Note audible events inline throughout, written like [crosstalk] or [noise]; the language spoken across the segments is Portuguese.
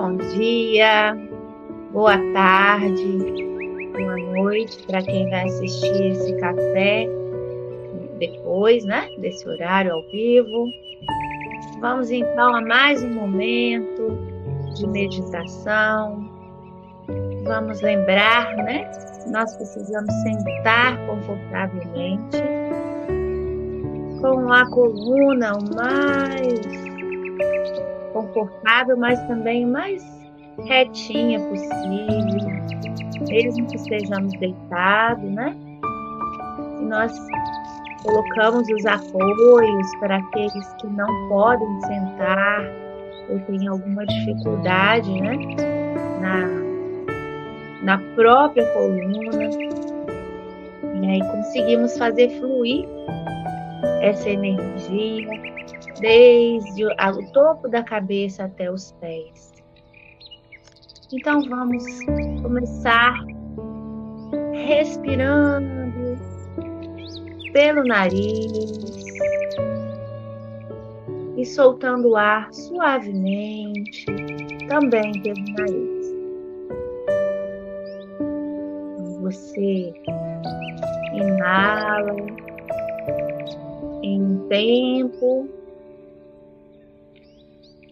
Bom dia, boa tarde, boa noite para quem vai assistir esse café depois, né, desse horário ao vivo. Vamos então a mais um momento de meditação. Vamos lembrar, né? Nós precisamos sentar confortavelmente com a coluna o mais confortável, mas também mais retinha possível, mesmo que estejamos deitados, né? E nós colocamos os apoios para aqueles que não podem sentar ou têm alguma dificuldade, né? Na, na própria coluna. E aí conseguimos fazer fluir essa energia desde o topo da cabeça até os pés. Então vamos começar respirando pelo nariz e soltando o ar suavemente também pelo nariz. Você inala em tempo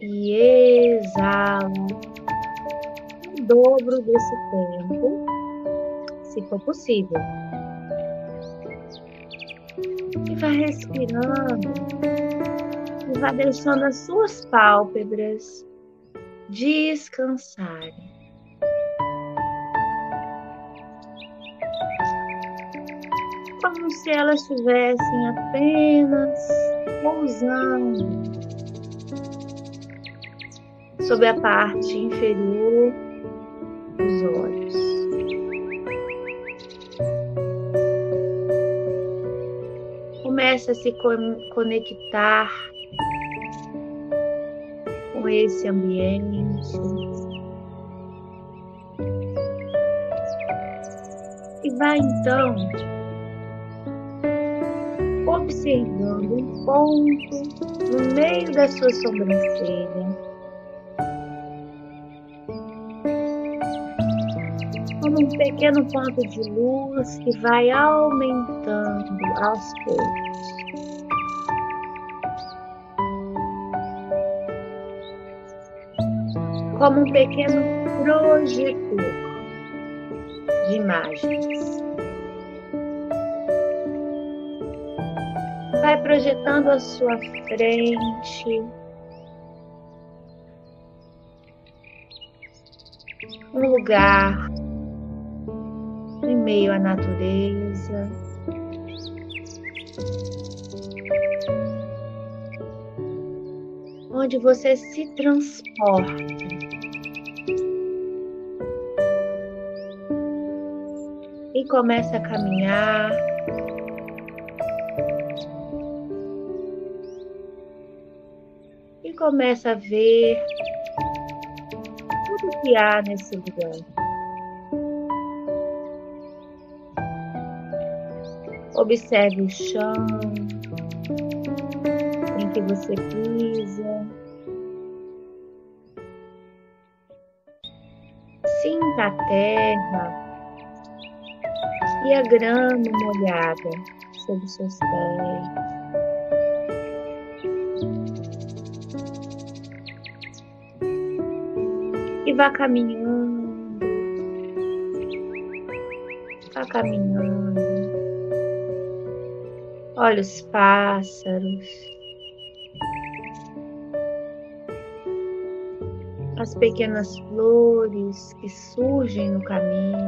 e exala o dobro desse tempo, se for possível. E vai respirando e vai deixando as suas pálpebras descansarem. Como se elas estivessem apenas pousando sobre a parte inferior dos olhos. Começa a se conectar com esse ambiente. E vai então observando um ponto no meio da sua sobrancelha como um pequeno ponto de luz que vai aumentando aos poucos. Como um pequeno projetor de imagens. Vai projetando a sua frente. Um lugar meio à natureza. Onde você se transporta. E começa a caminhar. E começa a ver tudo que há nesse lugar. Observe o chão em que você pisa. Sinta a terra e a grama molhada sob seus pés. E vá caminhando, vá caminhando. Olha os pássaros. As pequenas flores que surgem no caminho.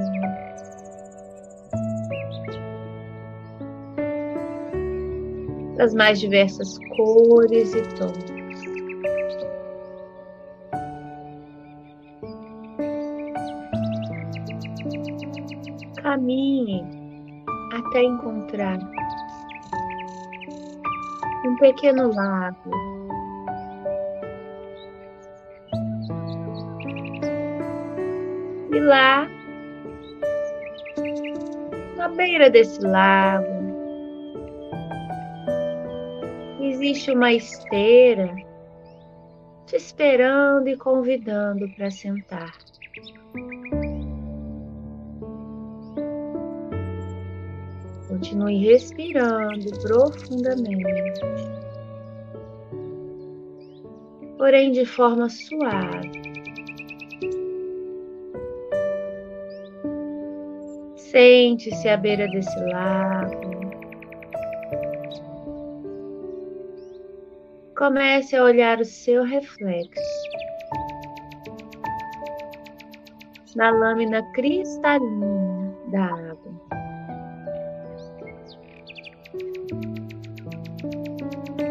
Das mais diversas cores e tons. Caminhe até encontrar um pequeno lago. E lá, na beira desse lago, existe uma esteira te esperando e convidando para sentar. Continue respirando profundamente, porém de forma suave. Sente-se à beira desse lago. Comece a olhar o seu reflexo na lâmina cristalina da água.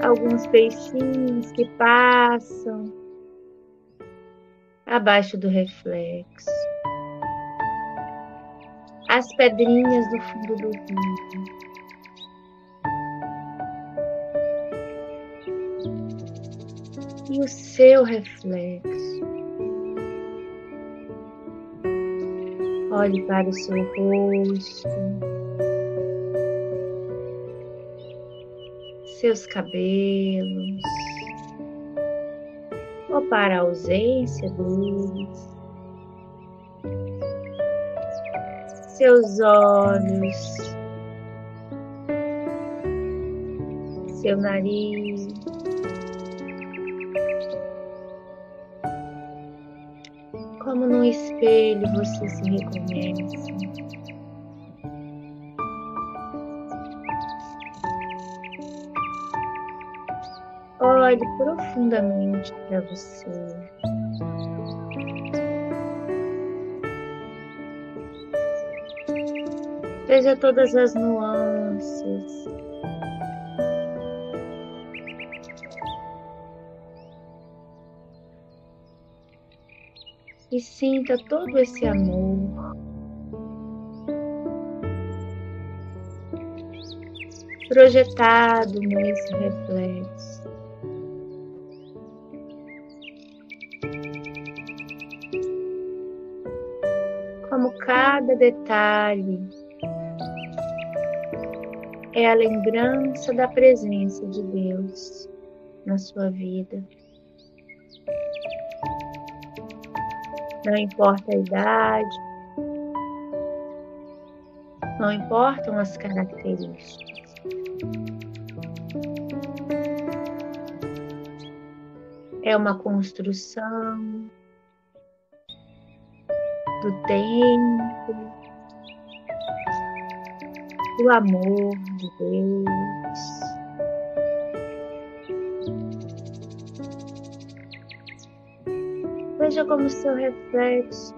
Alguns peixinhos que passam abaixo do reflexo. As pedrinhas do fundo do rio. e o seu reflexo. Olhe para o seu rosto, seus cabelos, ou para a ausência deles, seus olhos, seu nariz. como num espelho você se reconhece. Olhe profundamente para você. Veja todas as nuances, e sinta todo esse amor. Projetado nesse cada detalhe é a lembrança da presença de Deus na sua vida. não importa a idade, não importam as características. É uma construção do tempo, do amor de Deus. Veja como seu reflexo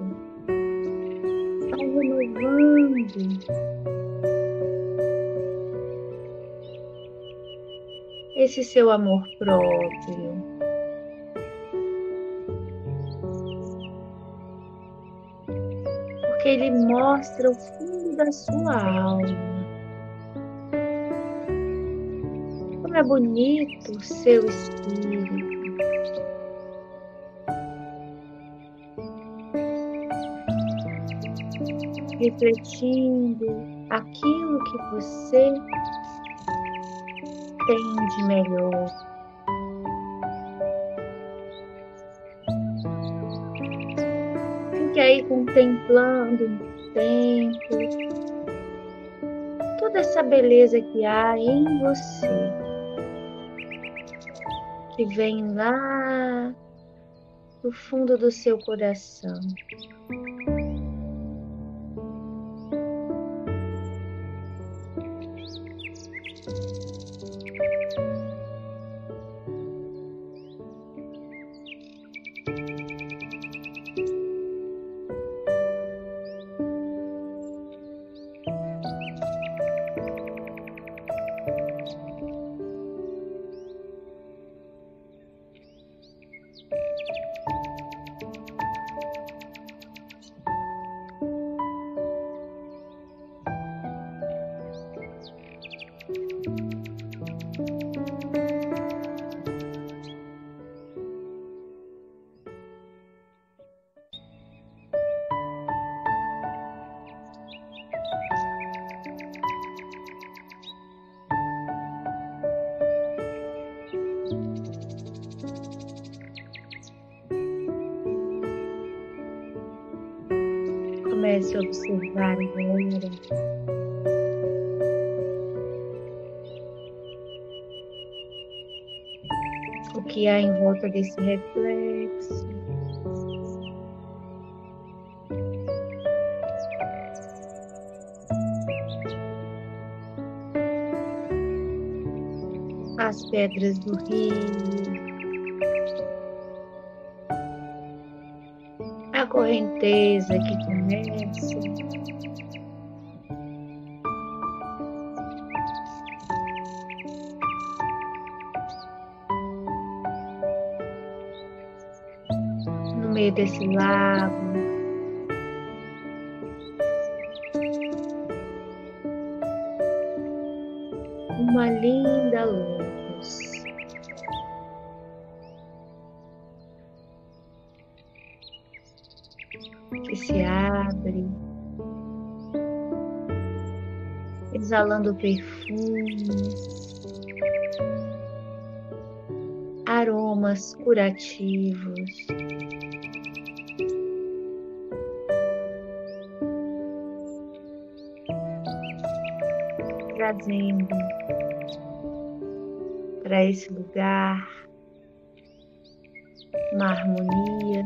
está renovando esse seu amor próprio. Porque ele mostra o fundo da sua alma. Bonito o seu espírito. refletindo aquilo que você tem de melhor. Fique aí contemplando o tempo, toda essa beleza que há em você, que vem lá do fundo do seu coração. Observar agora. O que há em volta desse reflexo. As pedras do rio. Correnteza que começa. No meio desse lago, uma linda luz. Exalando perfumes, aromas curativos. Trazendo para esse lugar uma harmonia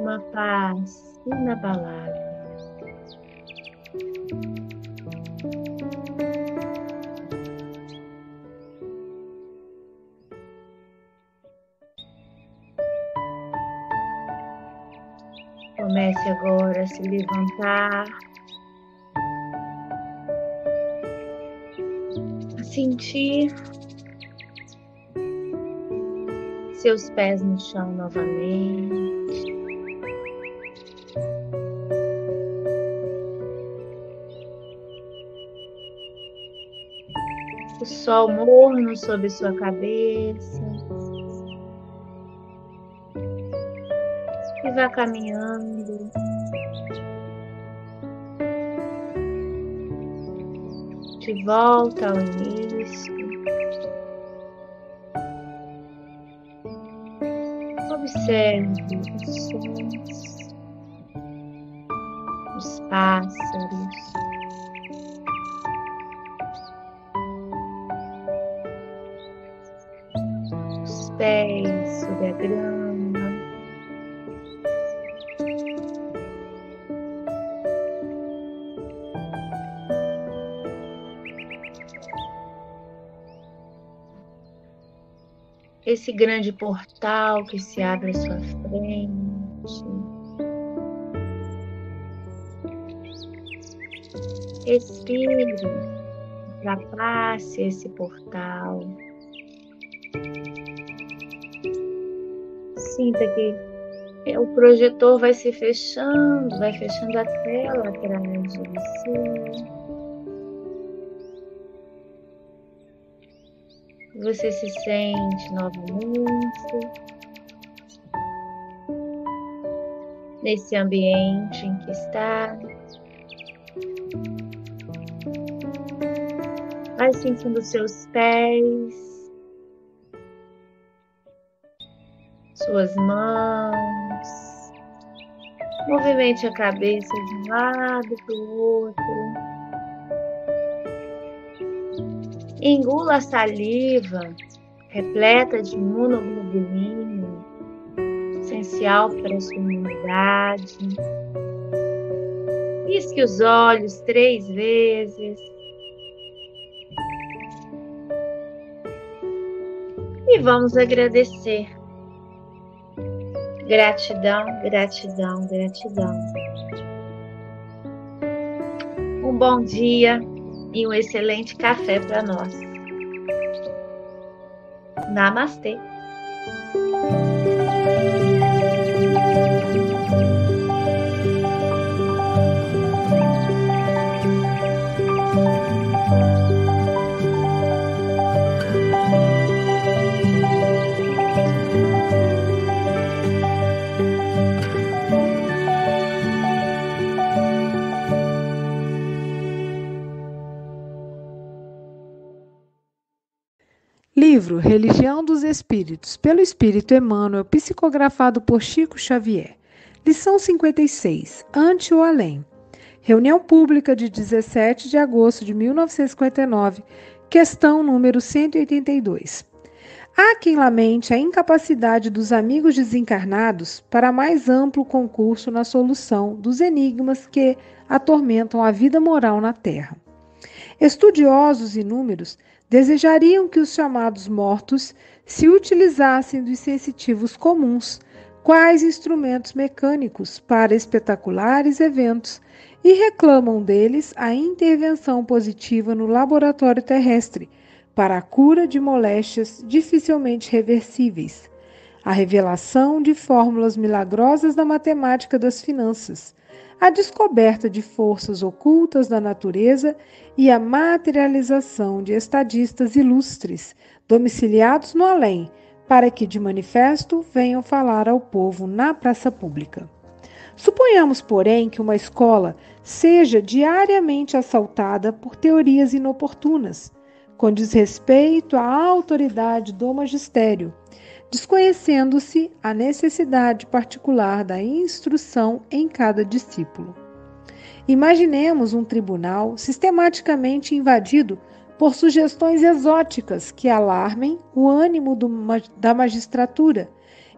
uma paz inabalável. Levantar, a sentir seus pés no chão novamente. o sol morno sobre sua cabeça. E vá caminhando. De volta ao início. Observe os sons, os pássaros. pés sobre a grama. Esse grande portal que se abre à sua frente. Respire, ultrapasse esse portal. sinta que é, o projetor vai se fechando, vai fechando a tela atrás de você. Você se sente novamente nesse ambiente em que está. Vai sentindo seus pés suas mãos. Movimente a cabeça de um lado para o outro. Engula a saliva repleta de imunoglobulina, essencial para a sua imunidade. Pisque os olhos três vezes. E vamos agradecer Gratidão, gratidão, gratidão. Um bom dia e um excelente café para nós. Namastê. Livro Religião dos Espíritos, pelo Espírito Emmanuel, psicografado por Chico Xavier. Lição 56. Ante o Além. Reunião pública de 17 de agosto de 1959, questão número 182. Há quem lamente a incapacidade dos amigos desencarnados para mais amplo concurso na solução dos enigmas que atormentam a vida moral na Terra. Estudiosos inúmeros desejariam que os chamados mortos se utilizassem dos sensitivos comuns, quais instrumentos mecânicos para espetaculares eventos, e reclamam deles a intervenção positiva no laboratório terrestre para a cura de moléstias dificilmente reversíveis, a revelação de fórmulas milagrosas da matemática das finanças, a descoberta de forças ocultas da natureza e a materialização de estadistas ilustres, domiciliados no além, para que de manifesto venham falar ao povo na praça pública. Suponhamos, porém, que uma escola seja diariamente assaltada por teorias inoportunas, com desrespeito à autoridade do magistério, desconhecendo-se a necessidade particular da instrução em cada discípulo. Imaginemos um tribunal sistematicamente invadido por sugestões exóticas que alarmem o ânimo do, da magistratura,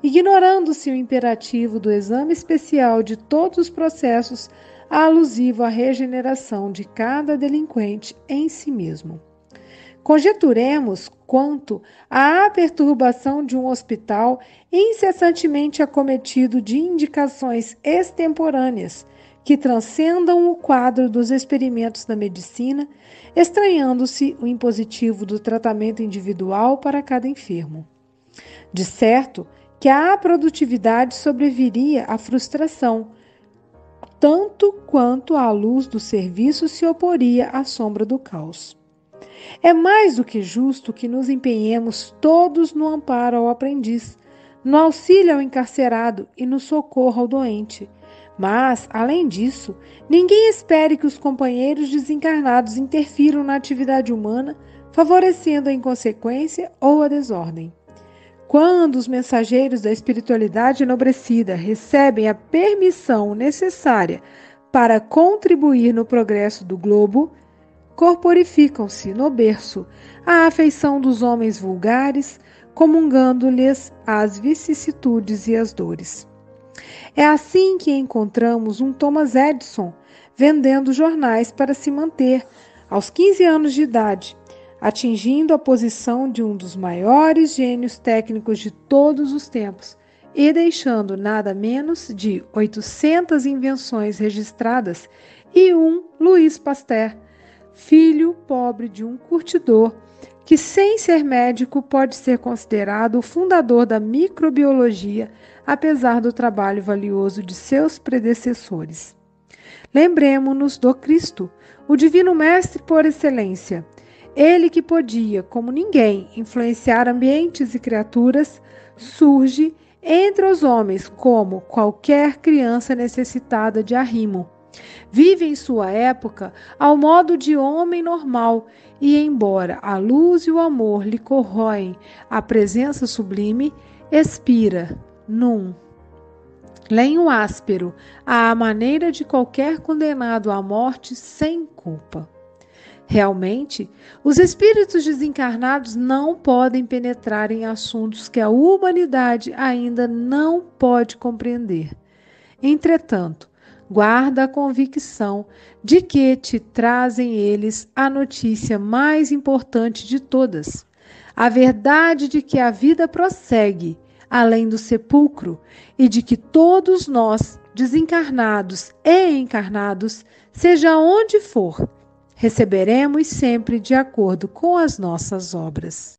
ignorando-se o imperativo do exame especial de todos os processos alusivo à regeneração de cada delinquente em si mesmo. Conjeturemos quanto à perturbação de um hospital incessantemente acometido de indicações extemporâneas que transcendam o quadro dos experimentos da medicina, estranhando-se o impositivo do tratamento individual para cada enfermo. De certo que à produtividade sobreviria a frustração, tanto quanto a luz do serviço se oporia à sombra do caos. É mais do que justo que nos empenhemos todos no amparo ao aprendiz, no auxílio ao encarcerado e no socorro ao doente. Mas, além disso, ninguém espere que os companheiros desencarnados interfiram na atividade humana, favorecendo a inconsequência ou a desordem. Quando os mensageiros da espiritualidade enobrecida recebem a permissão necessária para contribuir no progresso do globo, corporificam-se no berço à afeição dos homens vulgares, comungando-lhes as vicissitudes e as dores. É assim que encontramos um Thomas Edison vendendo jornais para se manter, aos 15 anos de idade, atingindo a posição de um dos maiores gênios técnicos de todos os tempos e deixando nada menos de 800 invenções registradas e um Louis Pasteur, filho pobre de um curtidor, que sem ser médico pode ser considerado o fundador da microbiologia, apesar do trabalho valioso de seus predecessores. Lembremos-nos do Cristo, o divino mestre por excelência. Ele que podia, como ninguém, influenciar ambientes e criaturas, surge entre os homens como qualquer criança necessitada de arrimo Vive em sua época ao modo de homem normal e, embora a luz e o amor lhe corroem a presença sublime, expira num lenho áspero, à maneira de qualquer condenado à morte sem culpa. Realmente, os espíritos desencarnados não podem penetrar em assuntos que a humanidade ainda não pode compreender. Entretanto, guarda a convicção de que te trazem eles a notícia mais importante de todas, a verdade de que a vida prossegue além do sepulcro e de que todos nós, desencarnados e encarnados, seja onde for, receberemos sempre de acordo com as nossas obras.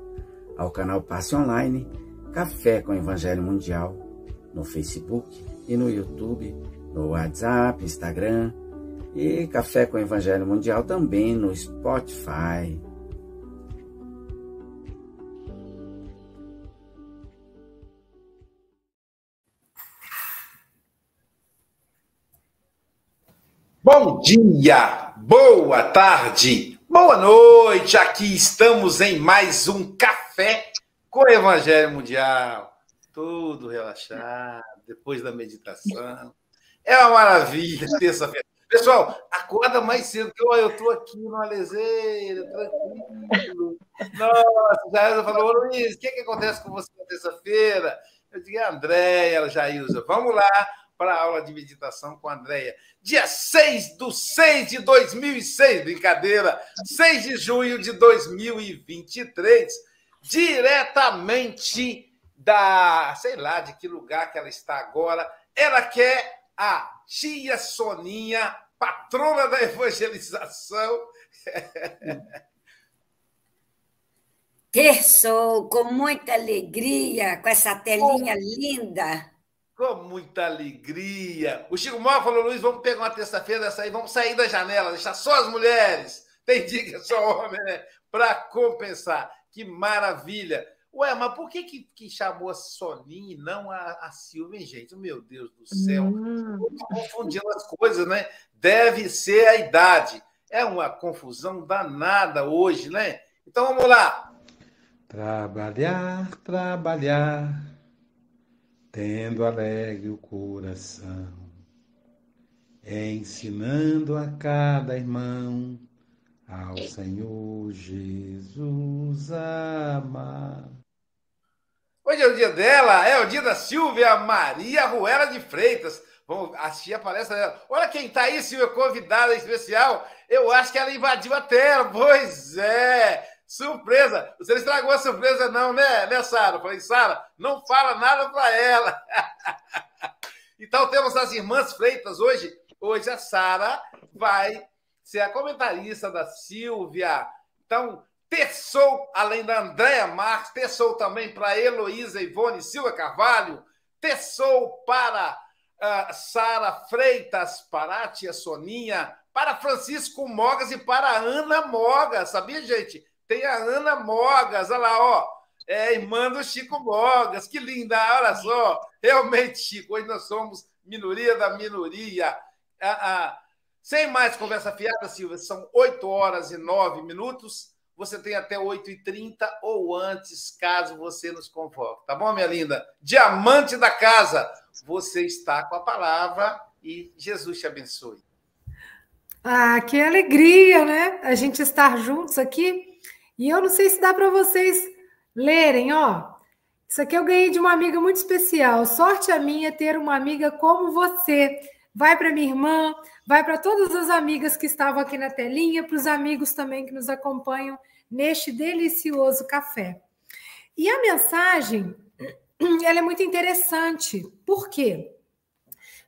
ao canal Passe Online, Café com Evangelho Mundial, no Facebook e no YouTube, no WhatsApp, Instagram e Café com Evangelho Mundial também no Spotify. Bom dia, boa tarde, boa noite. Aqui estamos em mais um café com o Evangelho Mundial. Tudo relaxado, depois da meditação. É uma maravilha, terça-feira. Pessoal, acorda mais cedo, que eu estou aqui no Alezeira, tranquilo. Nossa, Jailza falou, Luiz, o que, que acontece com você na terça-feira? Eu digo, Andréia, Jailza, vamos lá para a aula de meditação com a Andréia. Dia 6 do 6 de 2006, brincadeira, 6 de junho de 2023, diretamente da, sei lá de que lugar que ela está agora. Ela quer é a tia Soninha, patrona da evangelização. Terçou com muita alegria, com essa telinha linda com muita alegria. O Chico Mó falou, Luiz, vamos pegar uma terça-feira dessa aí, vamos sair da janela, deixar só as mulheres. [laughs] Tem dia que é só homem, né? Para compensar. Que maravilha. Ué, mas por que, que, que chamou a Soninha e não a, a Silvia, hein, gente? Meu Deus do céu. Hum. Confundindo as coisas, né? Deve ser a idade. É uma confusão danada hoje, né? Então vamos lá. Trabalhar, trabalhar tendo alegre o coração, ensinando a cada irmão ao Senhor Jesus amar. Hoje é o dia dela, é o dia da Silvia Maria Ruela de Freitas. Vamos assistir a palestra dela. Olha quem está aí, Silvia, convidada especial. Eu acho que ela invadiu a tela. Pois é. Surpresa! Você estragou a surpresa, não, né, né Sara? Falei, Sara, não fala nada para ela. [laughs] então temos as irmãs Freitas hoje. Hoje a Sara vai ser a comentarista da Silvia. Então, terçou, além da Andréa Marques, terçou também para Heloísa Ivone Silva Carvalho, terçou para uh, Sara Freitas, para a tia Soninha, para Francisco Mogas e para Ana Mogas. Sabia, gente? Tem a Ana Mogas, olha lá, ó. É irmã do Chico Mogas, que linda, olha só. Realmente, Chico, hoje nós somos minoria da minoria. Ah, ah. Sem mais conversa fiada, Silvia, são 8 horas e 9 minutos. Você tem até 8h30 ou antes, caso você nos convoque. Tá bom, minha linda? Diamante da casa, você está com a palavra e Jesus te abençoe. Ah, que alegria, né? A gente estar juntos aqui e eu não sei se dá para vocês lerem, ó. Isso aqui eu ganhei de uma amiga muito especial. Sorte a minha ter uma amiga como você. Vai para minha irmã, vai para todas as amigas que estavam aqui na telinha, para os amigos também que nos acompanham neste delicioso café. E a mensagem, [clears throat] ela é muito interessante. Por quê?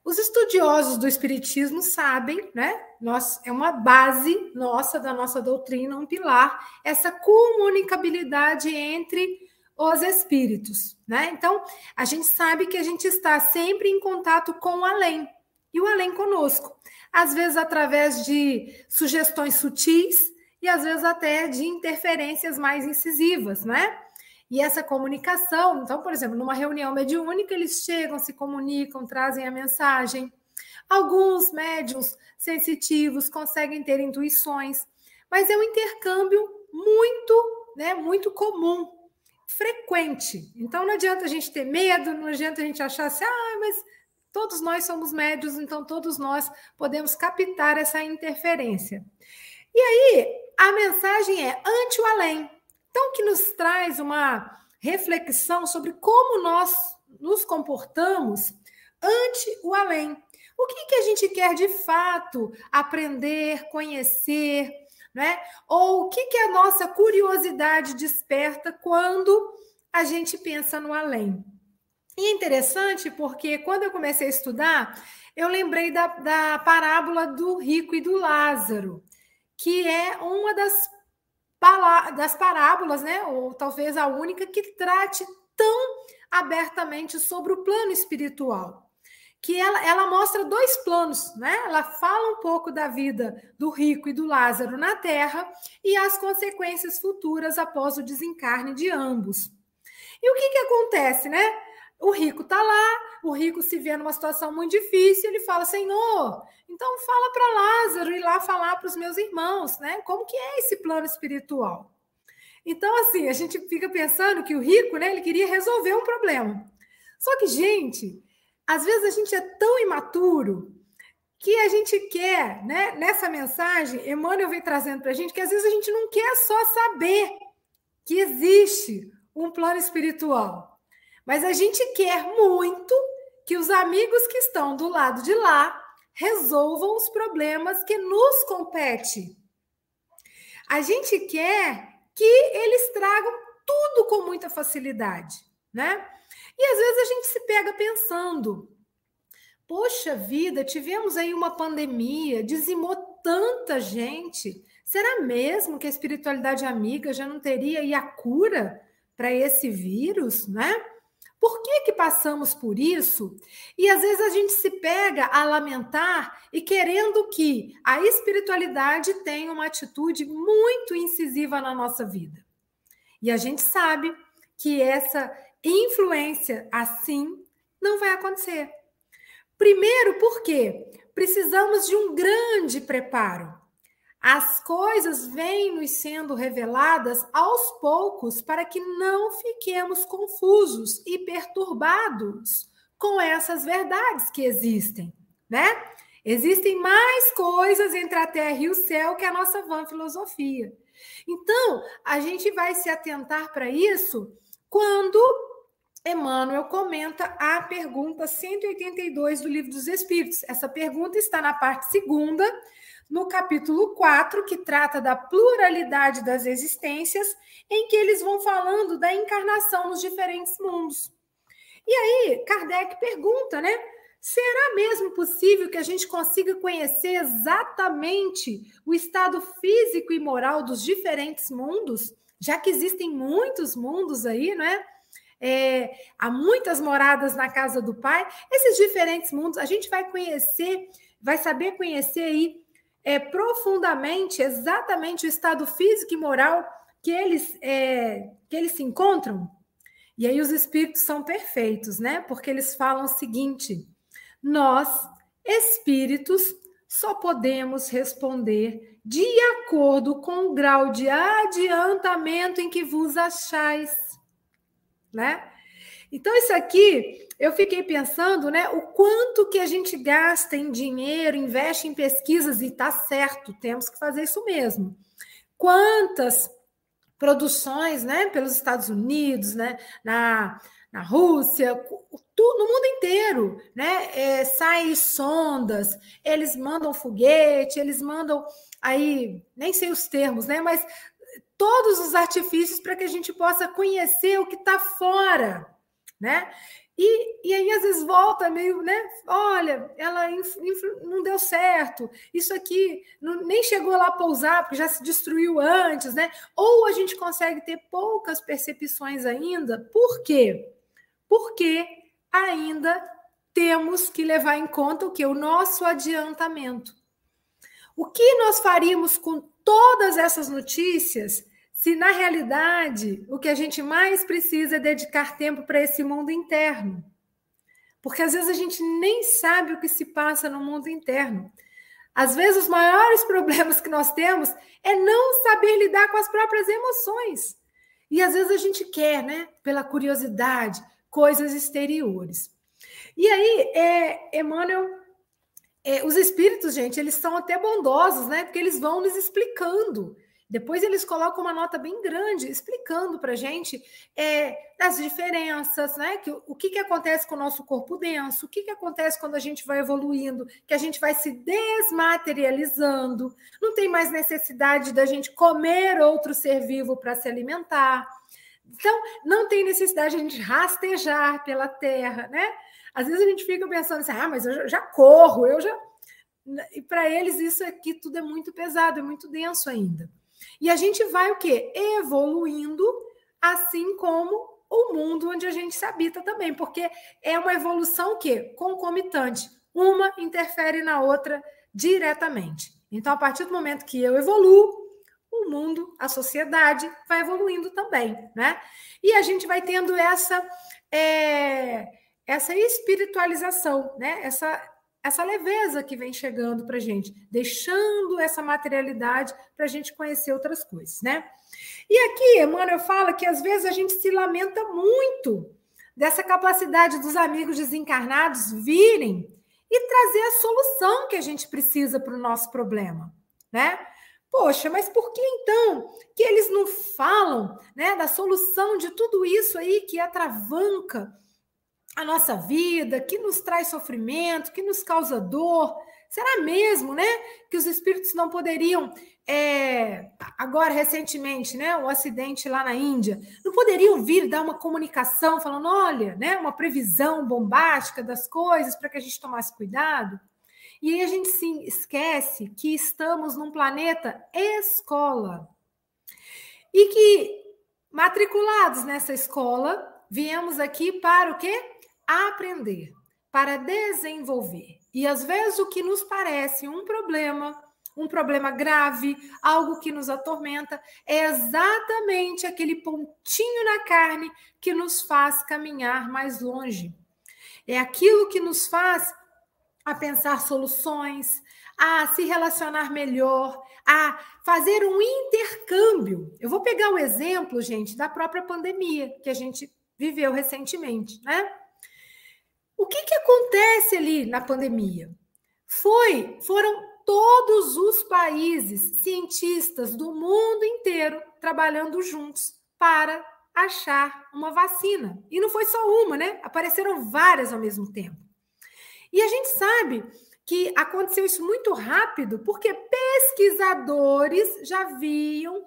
Os estudiosos do espiritismo sabem, né? Nós, é uma base nossa da nossa doutrina, um pilar, essa comunicabilidade entre os espíritos, né? Então, a gente sabe que a gente está sempre em contato com o além e o além conosco, às vezes através de sugestões sutis e às vezes até de interferências mais incisivas, né? E essa comunicação, então, por exemplo, numa reunião mediúnica, eles chegam, se comunicam, trazem a mensagem. Alguns médiums sensitivos conseguem ter intuições, mas é um intercâmbio muito, né, muito comum, frequente. Então não adianta a gente ter medo, não adianta a gente achar assim, ah, mas todos nós somos médios, então todos nós podemos captar essa interferência. E aí, a mensagem é ante o além. Então, que nos traz uma reflexão sobre como nós nos comportamos ante o além. O que, que a gente quer de fato aprender, conhecer, né? Ou o que, que a nossa curiosidade desperta quando a gente pensa no além? E é interessante porque quando eu comecei a estudar, eu lembrei da, da parábola do rico e do Lázaro, que é uma das, das parábolas, né? Ou talvez a única que trate tão abertamente sobre o plano espiritual. Que ela, ela mostra dois planos, né? Ela fala um pouco da vida do rico e do Lázaro na Terra e as consequências futuras após o desencarne de ambos. E o que, que acontece, né? O rico está lá, o rico se vê numa situação muito difícil, ele fala: Senhor, então fala para Lázaro ir lá falar para os meus irmãos, né? Como que é esse plano espiritual? Então, assim, a gente fica pensando que o rico, né, ele queria resolver um problema. Só que, gente, às vezes a gente é tão imaturo que a gente quer, né? Nessa mensagem, Emmanuel vem trazendo para a gente que às vezes a gente não quer só saber que existe um plano espiritual. Mas a gente quer muito que os amigos que estão do lado de lá resolvam os problemas que nos compete. A gente quer que eles tragam tudo com muita facilidade, né? E às vezes a gente se pega pensando: poxa vida, tivemos aí uma pandemia, dizimou tanta gente. Será mesmo que a espiritualidade amiga já não teria aí a cura para esse vírus, né? Por que, que passamos por isso? E às vezes a gente se pega a lamentar e querendo que a espiritualidade tenha uma atitude muito incisiva na nossa vida. E a gente sabe que essa influência assim não vai acontecer. Primeiro, porque precisamos de um grande preparo. As coisas vêm nos sendo reveladas aos poucos para que não fiquemos confusos e perturbados com essas verdades que existem, né? Existem mais coisas entre a terra e o céu que a nossa vã filosofia. Então, a gente vai se atentar para isso quando Emmanuel comenta a pergunta 182 do Livro dos Espíritos. Essa pergunta está na parte segunda no capítulo 4, que trata da pluralidade das existências, em que eles vão falando da encarnação nos diferentes mundos. E aí, Kardec pergunta, né? Será mesmo possível que a gente consiga conhecer exatamente o estado físico e moral dos diferentes mundos? Já que existem muitos mundos aí, não é? É, há muitas moradas na casa do Pai. Esses diferentes mundos, a gente vai conhecer, vai saber conhecer aí é, profundamente exatamente o estado físico e moral que eles, é, que eles se encontram? E aí os espíritos são perfeitos, né? Porque eles falam o seguinte: nós, espíritos, só podemos responder de acordo com o grau de adiantamento em que vos achais, né? Então, isso aqui, eu fiquei pensando, né, o quanto que a gente gasta em dinheiro, investe em pesquisas, e tá certo, temos que fazer isso mesmo. Quantas produções, né, pelos Estados Unidos, né, na, na Rússia, no mundo inteiro, né, é, saem sondas, eles mandam foguete, eles mandam aí, nem sei os termos, né, mas todos os artifícios para que a gente possa conhecer o que está fora, né? E, e aí, às vezes, volta meio, né? Olha, ela não deu certo, isso aqui não, nem chegou lá a pousar, porque já se destruiu antes, né? Ou a gente consegue ter poucas percepções ainda. Por quê? Porque ainda temos que levar em conta o que? O nosso adiantamento. O que nós faríamos com todas essas notícias se na realidade o que a gente mais precisa é dedicar tempo para esse mundo interno. Porque às vezes a gente nem sabe o que se passa no mundo interno. Às vezes os maiores [laughs] problemas que nós temos é não saber lidar com as próprias emoções. E às vezes a gente quer, né, pela curiosidade, coisas exteriores. E aí, é, Emmanuel, é, os espíritos, gente, eles são até bondosos, né? Porque eles vão nos explicando depois eles colocam uma nota bem grande explicando para a gente é, as diferenças, né? Que, o que, que acontece com o nosso corpo denso, o que, que acontece quando a gente vai evoluindo, que a gente vai se desmaterializando, não tem mais necessidade da gente comer outro ser vivo para se alimentar. Então, não tem necessidade de a gente rastejar pela terra, né? Às vezes a gente fica pensando assim, ah, mas eu já corro, eu já. E para eles isso aqui tudo é muito pesado, é muito denso ainda. E a gente vai o quê? Evoluindo, assim como o mundo onde a gente se habita também, porque é uma evolução que concomitante, uma interfere na outra diretamente. Então, a partir do momento que eu evoluo, o mundo, a sociedade vai evoluindo também, né? E a gente vai tendo essa é, essa espiritualização, né? Essa essa leveza que vem chegando para a gente, deixando essa materialidade para a gente conhecer outras coisas, né? E aqui, Emmanuel fala que às vezes a gente se lamenta muito dessa capacidade dos amigos desencarnados virem e trazer a solução que a gente precisa para o nosso problema, né? Poxa, mas por que então que eles não falam, né, da solução de tudo isso aí que atravanca a nossa vida, que nos traz sofrimento, que nos causa dor. Será mesmo, né, que os espíritos não poderiam, é, agora recentemente, né, o acidente lá na Índia, não poderiam vir dar uma comunicação falando, olha, né, uma previsão bombástica das coisas para que a gente tomasse cuidado? E aí a gente se esquece que estamos num planeta escola e que matriculados nessa escola viemos aqui para o quê? Aprender, para desenvolver. E às vezes o que nos parece um problema, um problema grave, algo que nos atormenta, é exatamente aquele pontinho na carne que nos faz caminhar mais longe. É aquilo que nos faz a pensar soluções, a se relacionar melhor, a fazer um intercâmbio. Eu vou pegar o exemplo, gente, da própria pandemia que a gente viveu recentemente, né? O que, que acontece ali na pandemia? Foi, foram todos os países cientistas do mundo inteiro trabalhando juntos para achar uma vacina. E não foi só uma, né? Apareceram várias ao mesmo tempo. E a gente sabe que aconteceu isso muito rápido porque pesquisadores já vinham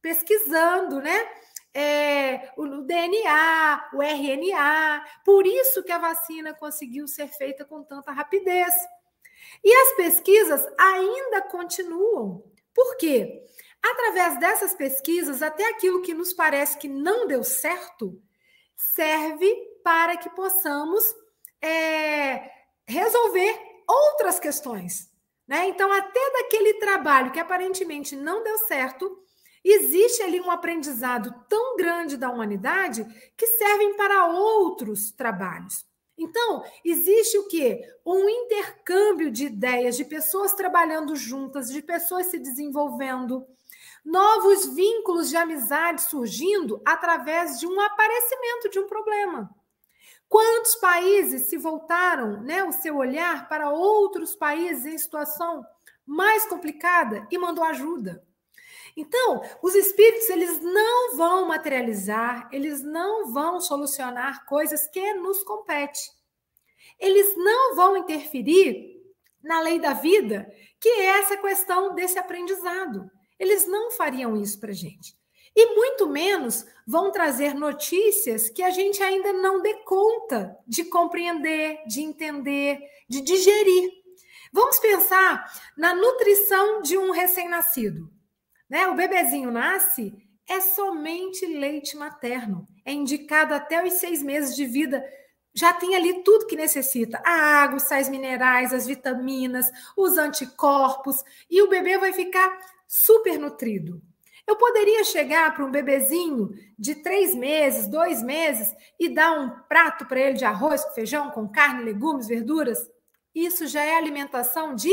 pesquisando, né? É, o DNA, o RNA. Por isso que a vacina conseguiu ser feita com tanta rapidez. E as pesquisas ainda continuam. Por quê? Através dessas pesquisas, até aquilo que nos parece que não deu certo, serve para que possamos é, resolver outras questões. Né? Então, até daquele trabalho que aparentemente não deu certo, existe ali um aprendizado tão grande da humanidade que servem para outros trabalhos. Então, existe o quê? Um intercâmbio de ideias, de pessoas trabalhando juntas, de pessoas se desenvolvendo, novos vínculos de amizade surgindo através de um aparecimento de um problema. Quantos países se voltaram, né, o seu olhar para outros países em situação mais complicada e mandou ajuda? Então, os espíritos eles não vão materializar, eles não vão solucionar coisas que nos competem. Eles não vão interferir na lei da vida, que é essa questão desse aprendizado. Eles não fariam isso para gente. E muito menos vão trazer notícias que a gente ainda não dê conta de compreender, de entender, de digerir. Vamos pensar na nutrição de um recém-nascido. Né? O bebezinho nasce, é somente leite materno. É indicado até os seis meses de vida. Já tem ali tudo que necessita: a água, os sais minerais, as vitaminas, os anticorpos, e o bebê vai ficar super nutrido. Eu poderia chegar para um bebezinho de três meses, dois meses, e dar um prato para ele de arroz feijão, com carne, legumes, verduras? Isso já é alimentação de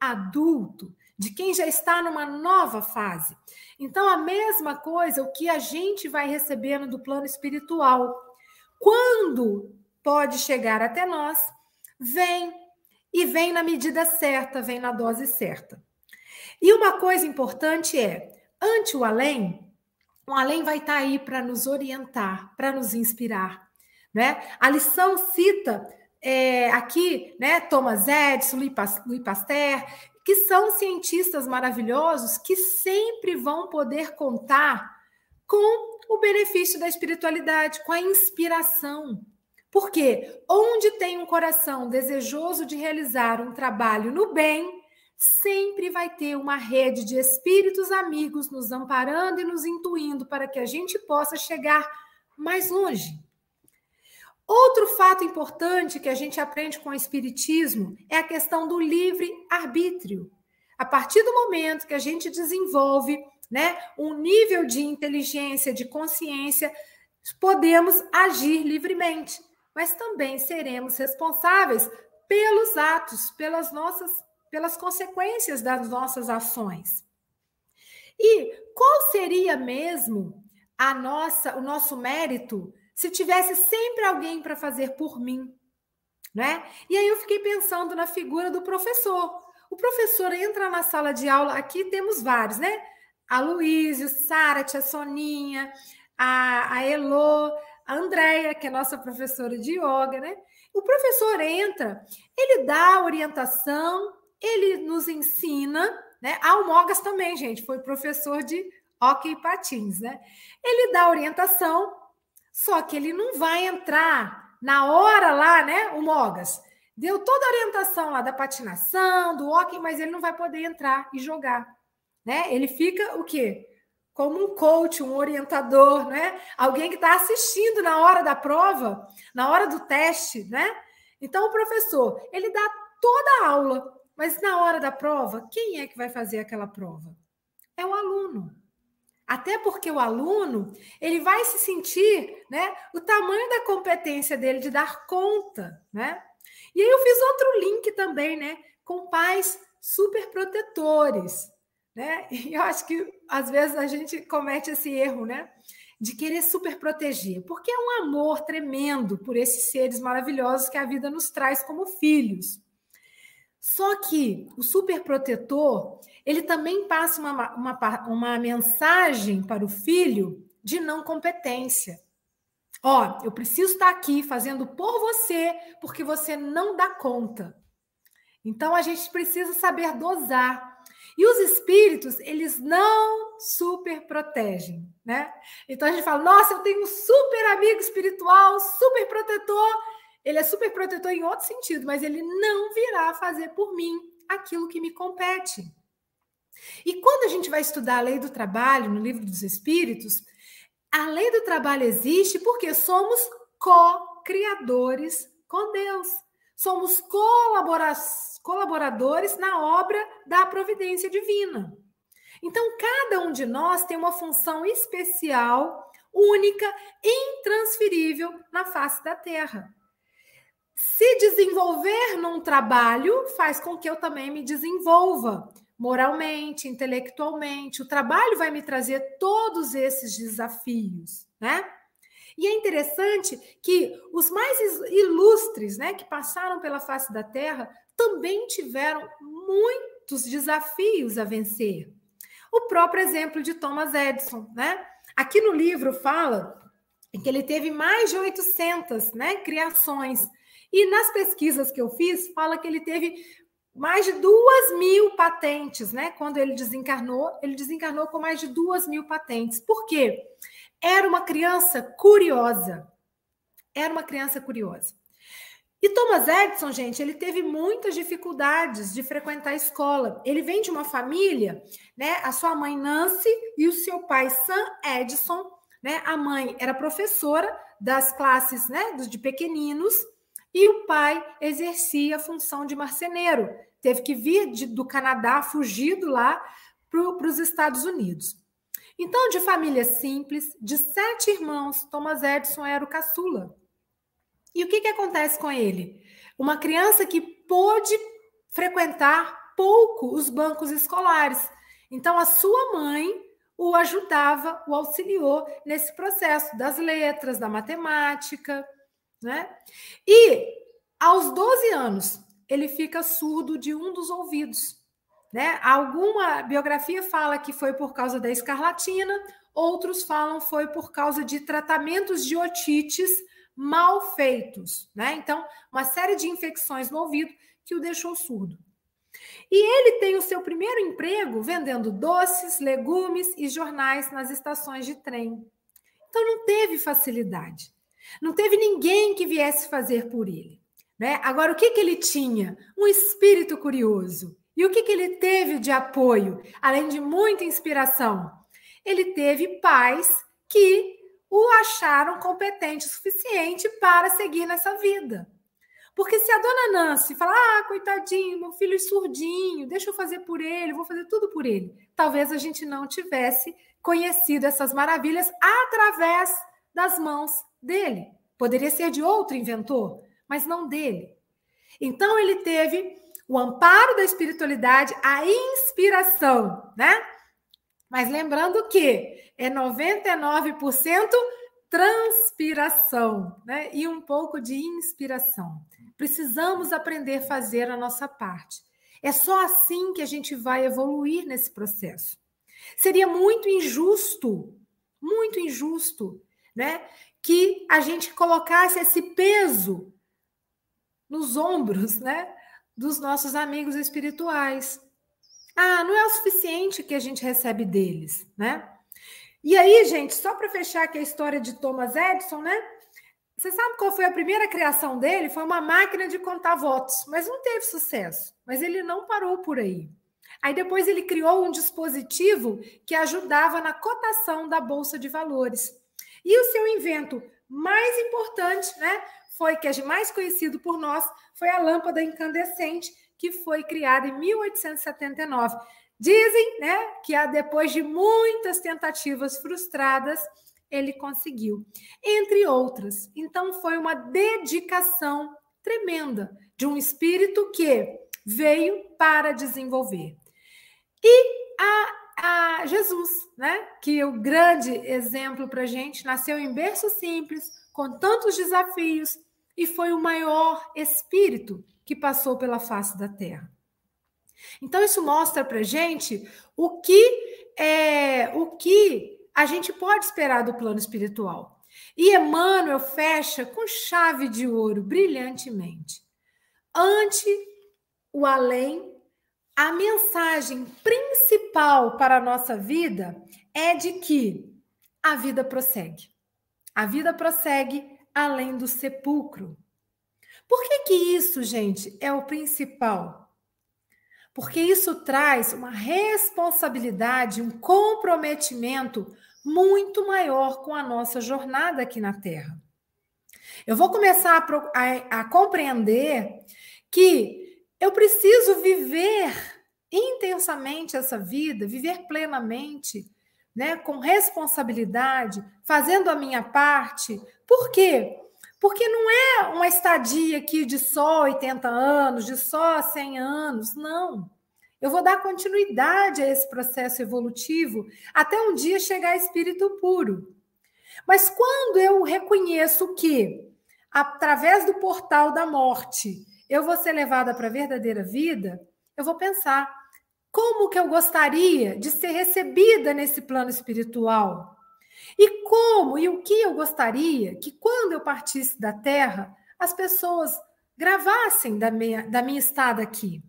adulto de quem já está numa nova fase. Então, a mesma coisa, o que a gente vai recebendo do plano espiritual. Quando pode chegar até nós, vem e vem na medida certa, vem na dose certa. E uma coisa importante é, ante o além, o além vai estar aí para nos orientar, para nos inspirar. Né? A lição cita é, aqui, né, Thomas Edison, Louis Pasteur, que são cientistas maravilhosos que sempre vão poder contar com o benefício da espiritualidade, com a inspiração. Porque onde tem um coração desejoso de realizar um trabalho no bem, sempre vai ter uma rede de espíritos amigos nos amparando e nos intuindo para que a gente possa chegar mais longe. Outro fato importante que a gente aprende com o Espiritismo é a questão do livre-arbítrio. A partir do momento que a gente desenvolve né, um nível de inteligência, de consciência, podemos agir livremente, mas também seremos responsáveis pelos atos, pelas nossas, pelas consequências das nossas ações. E qual seria mesmo a nossa, o nosso mérito se tivesse sempre alguém para fazer por mim, né? E aí eu fiquei pensando na figura do professor. O professor entra na sala de aula, aqui temos vários, né? A Luísio, Sara, tia Soninha, a, a Elô, a Andréia, que é nossa professora de yoga, né? O professor entra, ele dá orientação, ele nos ensina, né? Ah, o Mogas também, gente, foi professor de hockey patins, né? Ele dá orientação, só que ele não vai entrar na hora lá, né? O Mogas deu toda a orientação lá da patinação, do hockey, mas ele não vai poder entrar e jogar, né? Ele fica o quê? Como um coach, um orientador, né? Alguém que está assistindo na hora da prova, na hora do teste, né? Então o professor, ele dá toda a aula, mas na hora da prova, quem é que vai fazer aquela prova? É o aluno. Até porque o aluno, ele vai se sentir, né, o tamanho da competência dele de dar conta, né? E aí eu fiz outro link também, né, com pais super protetores, né? [laughs] E eu acho que às vezes a gente comete esse erro, né, de querer super proteger, porque é um amor tremendo por esses seres maravilhosos que a vida nos traz como filhos. Só que o super protetor, ele também passa uma, uma, uma mensagem para o filho de não competência. Ó, eu preciso estar aqui fazendo por você, porque você não dá conta. Então a gente precisa saber dosar. E os espíritos, eles não super protegem, né? Então a gente fala: "Nossa, eu tenho um super amigo espiritual, super protetor". Ele é super protetor em outro sentido, mas ele não virá fazer por mim aquilo que me compete. E quando a gente vai estudar a lei do trabalho no livro dos Espíritos, a lei do trabalho existe porque somos co-criadores com Deus. Somos colaboradores na obra da providência divina. Então, cada um de nós tem uma função especial, única, intransferível na face da Terra se desenvolver num trabalho faz com que eu também me desenvolva moralmente, intelectualmente. O trabalho vai me trazer todos esses desafios, né? E é interessante que os mais ilustres, né, que passaram pela face da Terra, também tiveram muitos desafios a vencer. O próprio exemplo de Thomas Edison, né? Aqui no livro fala que ele teve mais de 800, né, criações e nas pesquisas que eu fiz, fala que ele teve mais de duas mil patentes, né? Quando ele desencarnou, ele desencarnou com mais de duas mil patentes. Por quê? Era uma criança curiosa. Era uma criança curiosa. E Thomas Edison, gente, ele teve muitas dificuldades de frequentar a escola. Ele vem de uma família, né? A sua mãe Nancy e o seu pai Sam Edison, né? A mãe era professora das classes, né, de pequeninos e o pai exercia a função de marceneiro. Teve que vir de, do Canadá, fugido lá para os Estados Unidos. Então, de família simples, de sete irmãos, Thomas Edison era o caçula. E o que, que acontece com ele? Uma criança que pôde frequentar pouco os bancos escolares. Então, a sua mãe o ajudava, o auxiliou nesse processo das letras, da matemática, né? E aos 12 anos, ele fica surdo de um dos ouvidos. Né? Alguma biografia fala que foi por causa da escarlatina, outros falam foi por causa de tratamentos de otites mal feitos. Né? Então, uma série de infecções no ouvido que o deixou surdo. E ele tem o seu primeiro emprego vendendo doces, legumes e jornais nas estações de trem. Então não teve facilidade. Não teve ninguém que viesse fazer por ele. Né? Agora, o que, que ele tinha? Um espírito curioso. E o que, que ele teve de apoio, além de muita inspiração? Ele teve pais que o acharam competente o suficiente para seguir nessa vida. Porque se a dona Nancy falar, ah, coitadinho, meu filho é surdinho, deixa eu fazer por ele, vou fazer tudo por ele, talvez a gente não tivesse conhecido essas maravilhas através das mãos dele. Poderia ser de outro inventor, mas não dele. Então ele teve o amparo da espiritualidade, a inspiração, né? Mas lembrando que é 99% transpiração, né? E um pouco de inspiração. Precisamos aprender a fazer a nossa parte. É só assim que a gente vai evoluir nesse processo. Seria muito injusto, muito injusto, né? Que a gente colocasse esse peso nos ombros, né? Dos nossos amigos espirituais. Ah, não é o suficiente que a gente recebe deles, né? E aí, gente, só para fechar aqui a história de Thomas Edison, né? Você sabe qual foi a primeira criação dele? Foi uma máquina de contar votos, mas não teve sucesso. Mas ele não parou por aí. Aí depois ele criou um dispositivo que ajudava na cotação da bolsa de valores. E o seu invento mais importante, né, foi que é mais conhecido por nós, foi a lâmpada incandescente, que foi criada em 1879. Dizem, né, que depois de muitas tentativas frustradas, ele conseguiu, entre outras. Então, foi uma dedicação tremenda de um espírito que veio para desenvolver. E a, a Jesus, né, que é o grande exemplo para gente, nasceu em berço simples, com tantos desafios, e foi o maior espírito que passou pela face da terra. Então, isso mostra para gente o que é o que a gente pode esperar do plano espiritual. E Emmanuel fecha com chave de ouro, brilhantemente. Ante o além, a mensagem principal para a nossa vida é de que a vida prossegue. A vida prossegue além do sepulcro. Por que, que isso, gente, é o principal? Porque isso traz uma responsabilidade, um comprometimento muito maior com a nossa jornada aqui na Terra. Eu vou começar a, a, a compreender que eu preciso viver intensamente essa vida, viver plenamente, né, com responsabilidade, fazendo a minha parte. Por quê? Porque não é uma estadia aqui de só 80 anos, de só 100 anos, não. Eu vou dar continuidade a esse processo evolutivo até um dia chegar a espírito puro. Mas quando eu reconheço que, através do portal da morte, eu vou ser levada para a verdadeira vida, eu vou pensar como que eu gostaria de ser recebida nesse plano espiritual. E como e o que eu gostaria que, quando eu partisse da Terra, as pessoas gravassem da minha, da minha estada aqui.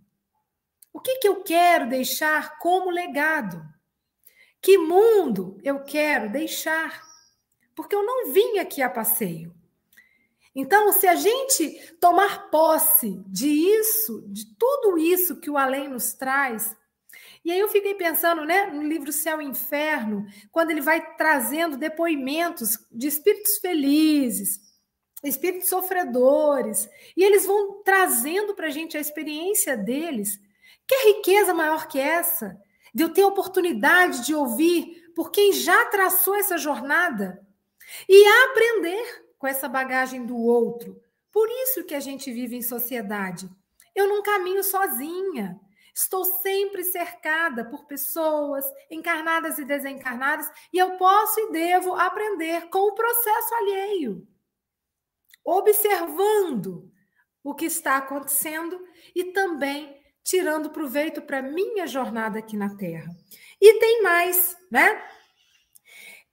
O que, que eu quero deixar como legado? Que mundo eu quero deixar? Porque eu não vim aqui a passeio. Então, se a gente tomar posse de isso, de tudo isso que o além nos traz, e aí eu fiquei pensando, né, no livro Céu e Inferno, quando ele vai trazendo depoimentos de espíritos felizes, espíritos sofredores, e eles vão trazendo para a gente a experiência deles. Que riqueza maior que essa? De eu ter a oportunidade de ouvir por quem já traçou essa jornada e aprender com essa bagagem do outro. Por isso que a gente vive em sociedade. Eu não caminho sozinha. Estou sempre cercada por pessoas encarnadas e desencarnadas e eu posso e devo aprender com o processo alheio, observando o que está acontecendo e também tirando proveito para minha jornada aqui na Terra. E tem mais, né?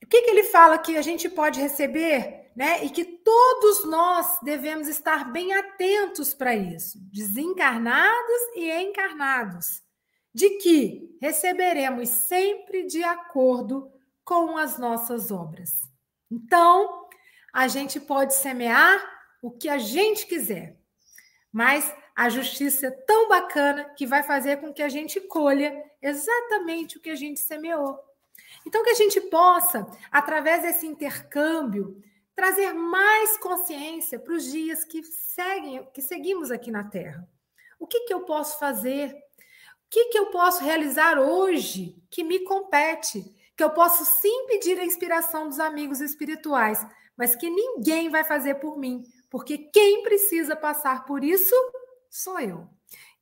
O que, que ele fala que a gente pode receber, né? E que todos nós devemos estar bem atentos para isso, desencarnados e encarnados, de que receberemos sempre de acordo com as nossas obras. Então, a gente pode semear o que a gente quiser, mas a justiça é tão bacana que vai fazer com que a gente colha exatamente o que a gente semeou. Então, que a gente possa, através desse intercâmbio, trazer mais consciência para os dias que seguem, que seguimos aqui na Terra. O que, que eu posso fazer? O que, que eu posso realizar hoje que me compete? Que eu posso sim pedir a inspiração dos amigos espirituais, mas que ninguém vai fazer por mim, porque quem precisa passar por isso sou eu.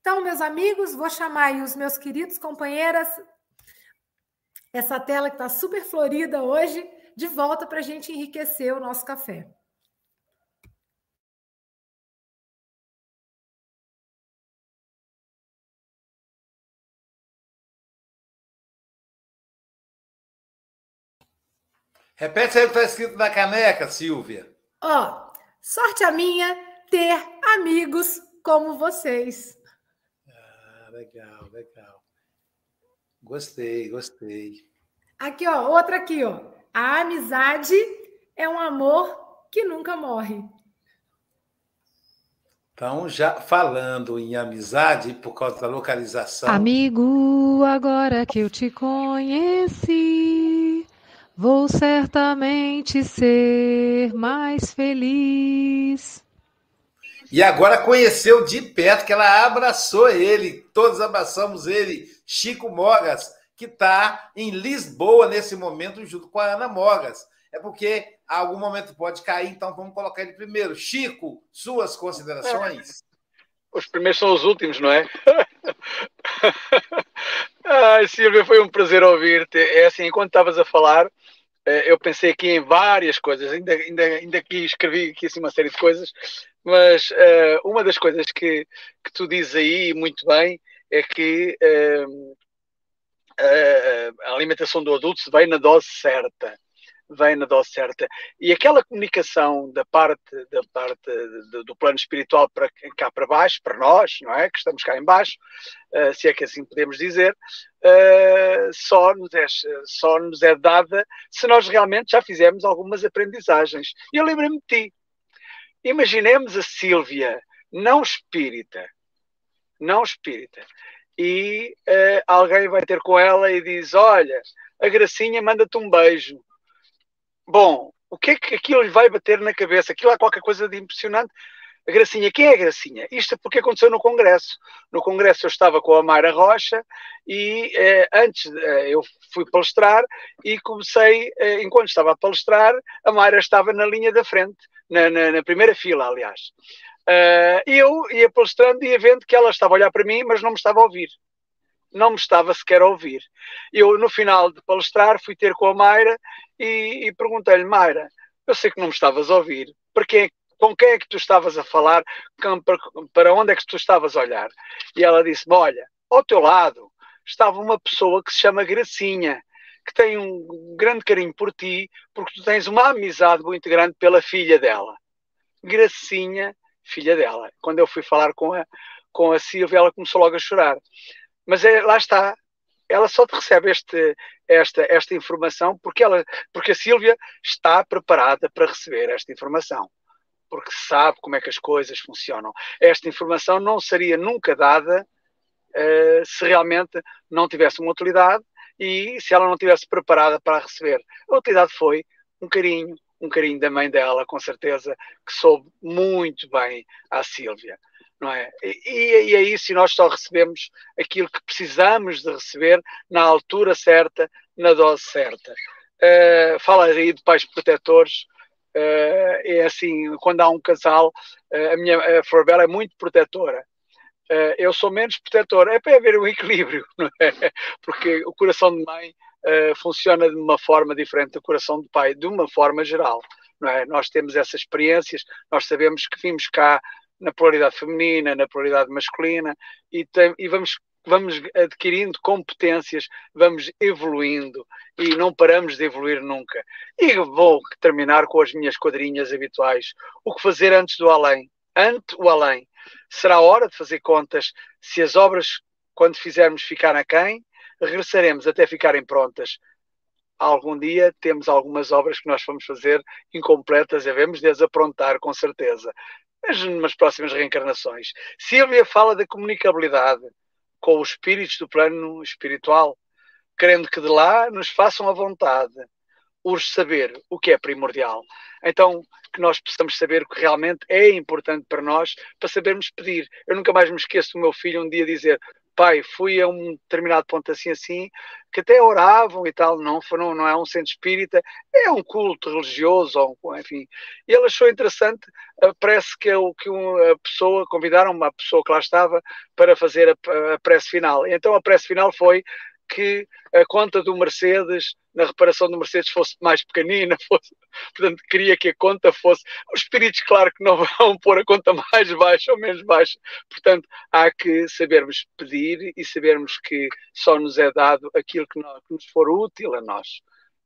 Então, meus amigos, vou chamar aí os meus queridos companheiras, essa tela que está super florida hoje, de volta para a gente enriquecer o nosso café. Repete aí o que está escrito na caneca, Silvia. Ó, sorte a minha ter amigos como vocês. Ah, legal, legal. Gostei, gostei. Aqui, ó, outra aqui, ó. A amizade é um amor que nunca morre. Então, já falando em amizade, por causa da localização. Amigo, agora que eu te conheci, vou certamente ser mais feliz. E agora conheceu de perto, que ela abraçou ele, todos abraçamos ele, Chico Mogas, que está em Lisboa nesse momento, junto com a Ana Mogas. É porque a algum momento pode cair, então vamos colocar ele primeiro. Chico, suas considerações? [laughs] Os primeiros são os últimos, não é? [laughs] Ai, Silvia, foi um prazer ouvir-te. É assim, enquanto estavas a falar, eh, eu pensei aqui em várias coisas, ainda, ainda, ainda aqui escrevi aqui assim uma série de coisas, mas uh, uma das coisas que, que tu dizes aí muito bem é que uh, a alimentação do adulto vem na dose certa vem na dose certa. E aquela comunicação da parte da parte do, plano espiritual para cá para baixo para nós não é? Que estamos cá em baixo uh, se é que assim podemos dizer uh, só nos é só nos é dada se nós realmente já fizemos algumas aprendizagens. E eu lembro-me de ti. Imaginemos a Sílvia, não espírita, não espírita, e uh, alguém vai ter com ela e diz: Olha, a Gracinha manda-te um beijo. Bom, o que é que aquilo lhe vai bater na cabeça? Aquilo é qualquer coisa de impressionante. A Gracinha, quem é a Gracinha? Isto é porque aconteceu no Congresso. No Congresso eu estava com a Mayra Rocha e eh, antes eh, eu fui palestrar e comecei, eh, enquanto estava a palestrar, a Mayra estava na linha da frente na, na, na primeira fila, aliás. Uh, eu ia palestrando e ia vendo que ela estava a olhar para mim, mas não me estava a ouvir. Não me estava sequer a ouvir. Eu, no final de palestrar, fui ter com a Mayra e, e perguntei-lhe, Mayra, eu sei que não me estavas a ouvir, quem, com quem é que tu estavas a falar, para, para onde é que tu estavas a olhar? E ela disse-me, olha, ao teu lado estava uma pessoa que se chama Gracinha, que tem um grande carinho por ti, porque tu tens uma amizade muito grande pela filha dela. Gracinha, filha dela. Quando eu fui falar com a, com a Silvia, ela começou logo a chorar. Mas é, lá está, ela só te recebe este, esta, esta informação porque, ela, porque a Silvia está preparada para receber esta informação. Porque sabe como é que as coisas funcionam. Esta informação não seria nunca dada uh, se realmente não tivesse uma utilidade e se ela não tivesse preparada para receber. A utilidade foi um carinho, um carinho da mãe dela, com certeza, que soube muito bem à Sílvia. Não é? E, e é isso, e nós só recebemos aquilo que precisamos de receber na altura certa, na dose certa. Uh, fala aí de pais protetores, uh, é assim, quando há um casal, uh, a minha a Forbella é muito protetora, eu sou menos protetor. É para haver um equilíbrio, [laughs] não é? Porque o coração de mãe uh, funciona de uma forma diferente do coração de pai, de uma forma geral, não é? Nós temos essas experiências, nós sabemos que vimos cá na polaridade feminina, na polaridade masculina e, tem, e vamos vamos adquirindo competências, vamos evoluindo e não paramos de evoluir nunca. E vou terminar com as minhas quadrinhas habituais. O que fazer antes do além? Ante o além será hora de fazer contas se as obras, quando fizermos ficar a quem, regressaremos até ficarem prontas. algum dia temos algumas obras que nós vamos fazer incompletas e devemos desaprontar com certeza. Mas nas próximas reencarnações. Silvia fala da comunicabilidade com os espíritos do plano espiritual, querendo que de lá nos façam a vontade, urge saber o que é primordial. Então, que nós possamos saber o que realmente é importante para nós, para sabermos pedir. Eu nunca mais me esqueço do meu filho um dia dizer: pai, fui a um determinado ponto assim, assim, que até oravam e tal, não, não, não é um centro espírita, é um culto religioso, enfim. E ele achou interessante, eh, parece que, eu, que uma pessoa, convidaram uma pessoa que lá estava para fazer a, a prece final. Então a prece final foi que a conta do Mercedes, na reparação do Mercedes, fosse mais pequenina, [laughs] fosse, portanto, queria que a conta fosse. Os espíritos, claro que não [laughs] vão pôr a conta mais baixa ou menos baixa, portanto, há que sabermos pedir e sabermos que só nos é dado aquilo que, nós, que nos for útil a nós,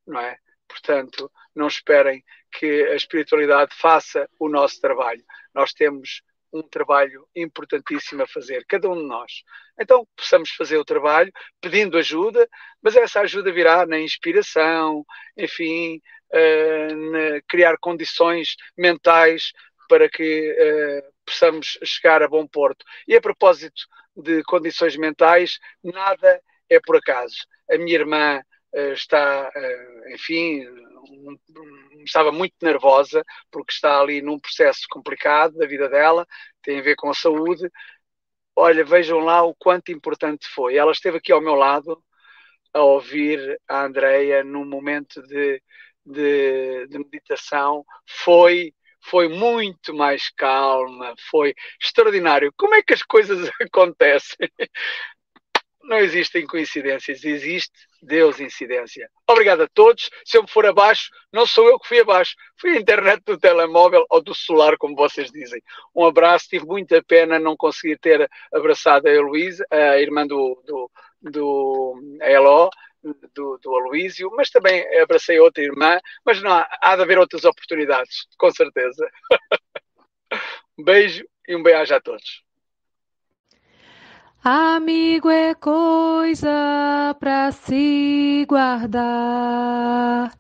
não é? Portanto, não esperem que a espiritualidade faça o nosso trabalho. Nós temos um trabalho importantíssimo a fazer, cada um de nós. Então, possamos fazer o trabalho pedindo ajuda, mas essa ajuda virá na inspiração, enfim, uh, na criar condições mentais para que uh, possamos chegar a bom porto. E a propósito de condições mentais, nada é por acaso. A minha irmã está, enfim, um, estava muito nervosa, porque está ali num processo complicado da vida dela, tem a ver com a saúde. Olha, vejam lá o quanto importante foi. Ela esteve aqui ao meu lado a ouvir a Andreia num momento de, de, de meditação. Foi foi muito mais calma, foi extraordinário. Como é que as coisas [laughs] acontecem? Não existem coincidências, existe Deus incidência. Obrigado a todos. Se eu me for abaixo, não sou eu que fui abaixo, foi a internet do telemóvel ou do celular, como vocês dizem. Um abraço, tive muita pena não conseguir ter abraçado a Heloísa, a irmã do, do, do Eló, do, do Aloísio, mas também abracei outra irmã, mas não há, há de haver outras oportunidades, com certeza. [laughs] um beijo e um beijo a todos. Amigo é coisa para se guardar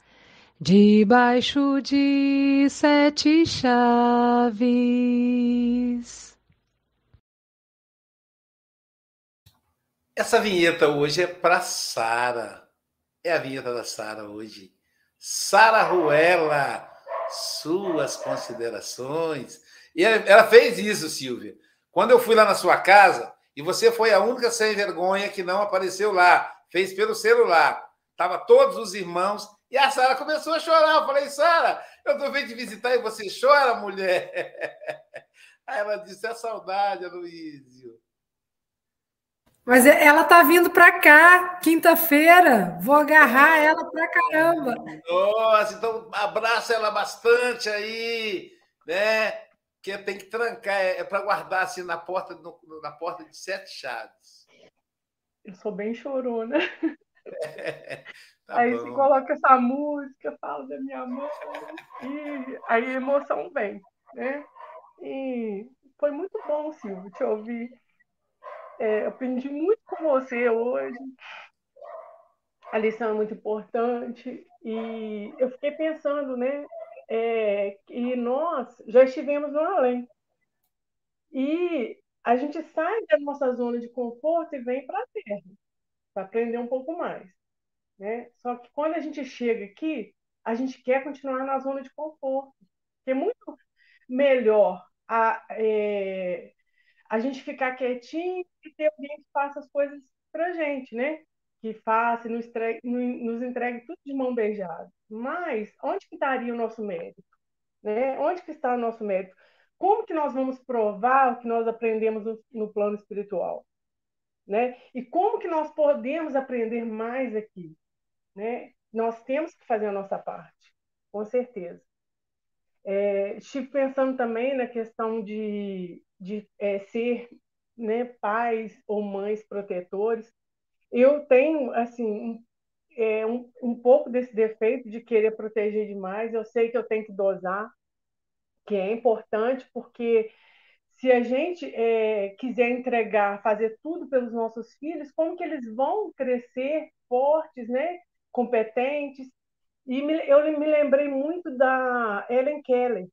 debaixo de sete chaves. Essa vinheta hoje é para Sara. É a vinheta da Sara hoje. Sara Ruela, suas considerações. E ela fez isso, Silvia. Quando eu fui lá na sua casa, e você foi a única sem vergonha que não apareceu lá. Fez pelo celular. Tava todos os irmãos. E a Sara começou a chorar. Eu falei, Sara, eu tô vendo te visitar e você chora, mulher. [laughs] Aí ela disse, é saudade, Aloysio. Mas ela tá vindo para cá, quinta-feira. Vou agarrar ela para caramba. Nossa, então abraça ela bastante aí, né? Que tem que trancar, é, é para guardar assim na porta, no, na porta de sete chaves. Eu sou bem chorona. É, [laughs] tá aí bom. se coloca essa música, fala da minha mãe, e aí a emoção vem, né? E foi muito bom, Silvio, te ouvir. É, aprendi muito com você hoje. A lição é muito importante. E eu fiquei pensando, né? É, nós já estivemos no além. E a gente sai da nossa zona de conforto e vem para a Terra, para aprender um pouco mais. Né? Só que quando a gente chega aqui, a gente quer continuar na zona de conforto. Que é muito melhor a, é, a gente ficar quietinho e ter alguém que faça as coisas para gente, né? Que faça nos entregue, nos entregue tudo de mão beijada. Mas onde que estaria o nosso mérito? Né? Onde que está o nosso mérito? Como que nós vamos provar o que nós aprendemos no, no plano espiritual? Né? E como que nós podemos aprender mais aqui? Né? Nós temos que fazer a nossa parte, com certeza. É, estive pensando também na questão de, de é, ser né, pais ou mães protetores eu tenho, assim, um, é, um, um pouco desse defeito de querer proteger demais. Eu sei que eu tenho que dosar, que é importante, porque se a gente é, quiser entregar, fazer tudo pelos nossos filhos, como que eles vão crescer fortes, né? competentes. E eu me lembrei muito da Ellen Keller,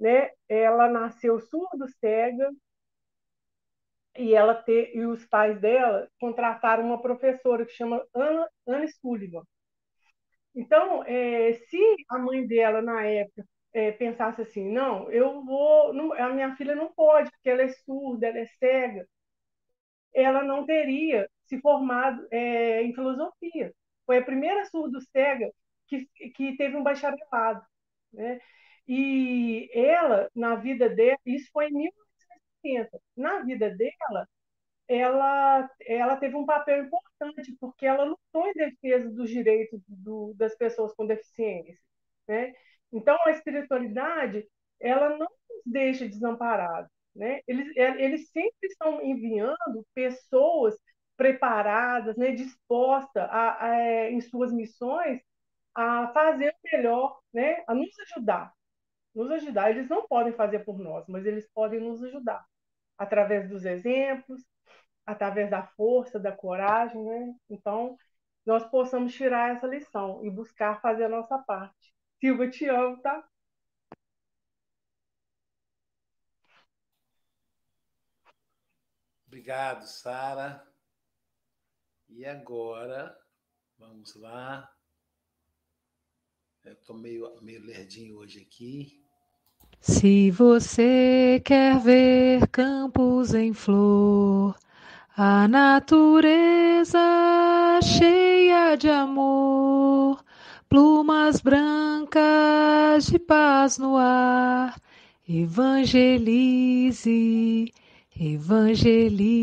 né? Ela nasceu surdo cega e ela te, e os pais dela contrataram uma professora que chama Ana, Anne Sullivan. Então, é, se a mãe dela na época é, pensasse assim, não, eu vou, não, a minha filha não pode porque ela é surda, ela é cega, ela não teria se formado é, em filosofia. Foi a primeira surdo-cega que, que teve um bacharelado. Né? E ela, na vida dela, isso foi em 1960, na vida dela, ela, ela teve um papel importante, porque ela lutou em defesa dos direitos do, das pessoas com deficiência. Né? Então, a espiritualidade, ela não nos deixa desamparados. Né? Eles, é, eles sempre estão enviando pessoas preparadas, né, dispostas a, a, em suas missões a fazer o melhor, né, a nos ajudar. Nos ajudar. Eles não podem fazer por nós, mas eles podem nos ajudar através dos exemplos, através da força, da coragem. Né? Então, nós possamos tirar essa lição e buscar fazer a nossa parte. Silva, te amo, tá? Obrigado, Sara. E agora, vamos lá. Eu estou meio, meio lerdinho hoje aqui. Se você quer ver campos em flor, a natureza cheia de amor, plumas brancas de paz no ar, evangelize Evangelize.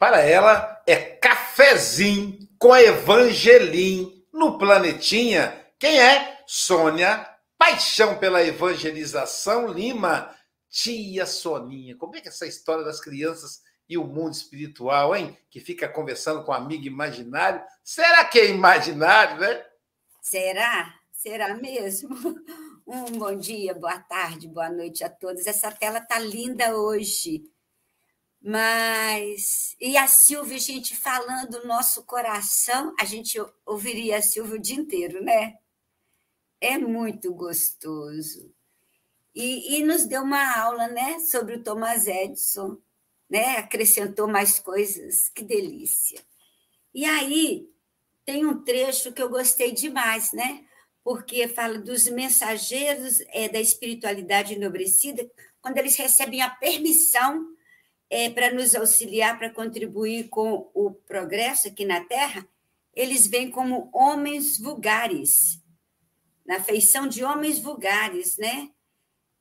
Para ela é cafezinho com Evangelim no Planetinha. Quem é? Sônia Paixão pela Evangelização Lima. Tia Soninha. Como é que é essa história das crianças e o mundo espiritual, hein? Que fica conversando com um amigo imaginário. Será que é imaginário, né? Será? Será mesmo? [laughs] Um bom dia, boa tarde, boa noite a todos. Essa tela tá linda hoje. Mas. E a Silvia, gente falando nosso coração, a gente ouviria a Silvia o dia inteiro, né? É muito gostoso. E, e nos deu uma aula, né, sobre o Thomas Edison, né? Acrescentou mais coisas, que delícia. E aí tem um trecho que eu gostei demais, né? porque fala dos mensageiros é, da espiritualidade enobrecida, quando eles recebem a permissão é, para nos auxiliar, para contribuir com o progresso aqui na Terra, eles vêm como homens vulgares, na feição de homens vulgares, né?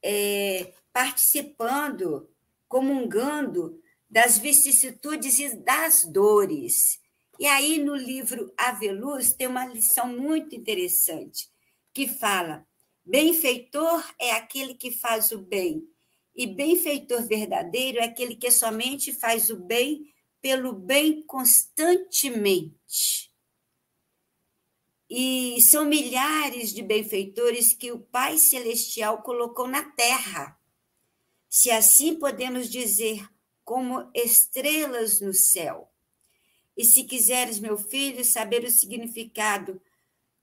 É, participando, comungando das vicissitudes e das dores. E aí, no livro Aveluz, tem uma lição muito interessante que fala: benfeitor é aquele que faz o bem, e benfeitor verdadeiro é aquele que somente faz o bem pelo bem constantemente. E são milhares de benfeitores que o Pai Celestial colocou na terra. Se assim podemos dizer, como estrelas no céu. E se quiseres, meu filho, saber o significado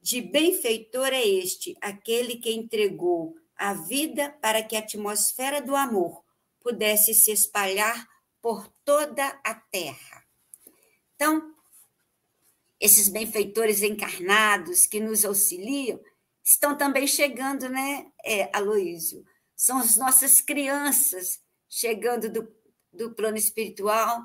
de benfeitor é este, aquele que entregou a vida para que a atmosfera do amor pudesse se espalhar por toda a terra. Então, esses benfeitores encarnados que nos auxiliam estão também chegando, né, é, Aloísio? São as nossas crianças chegando do, do plano espiritual,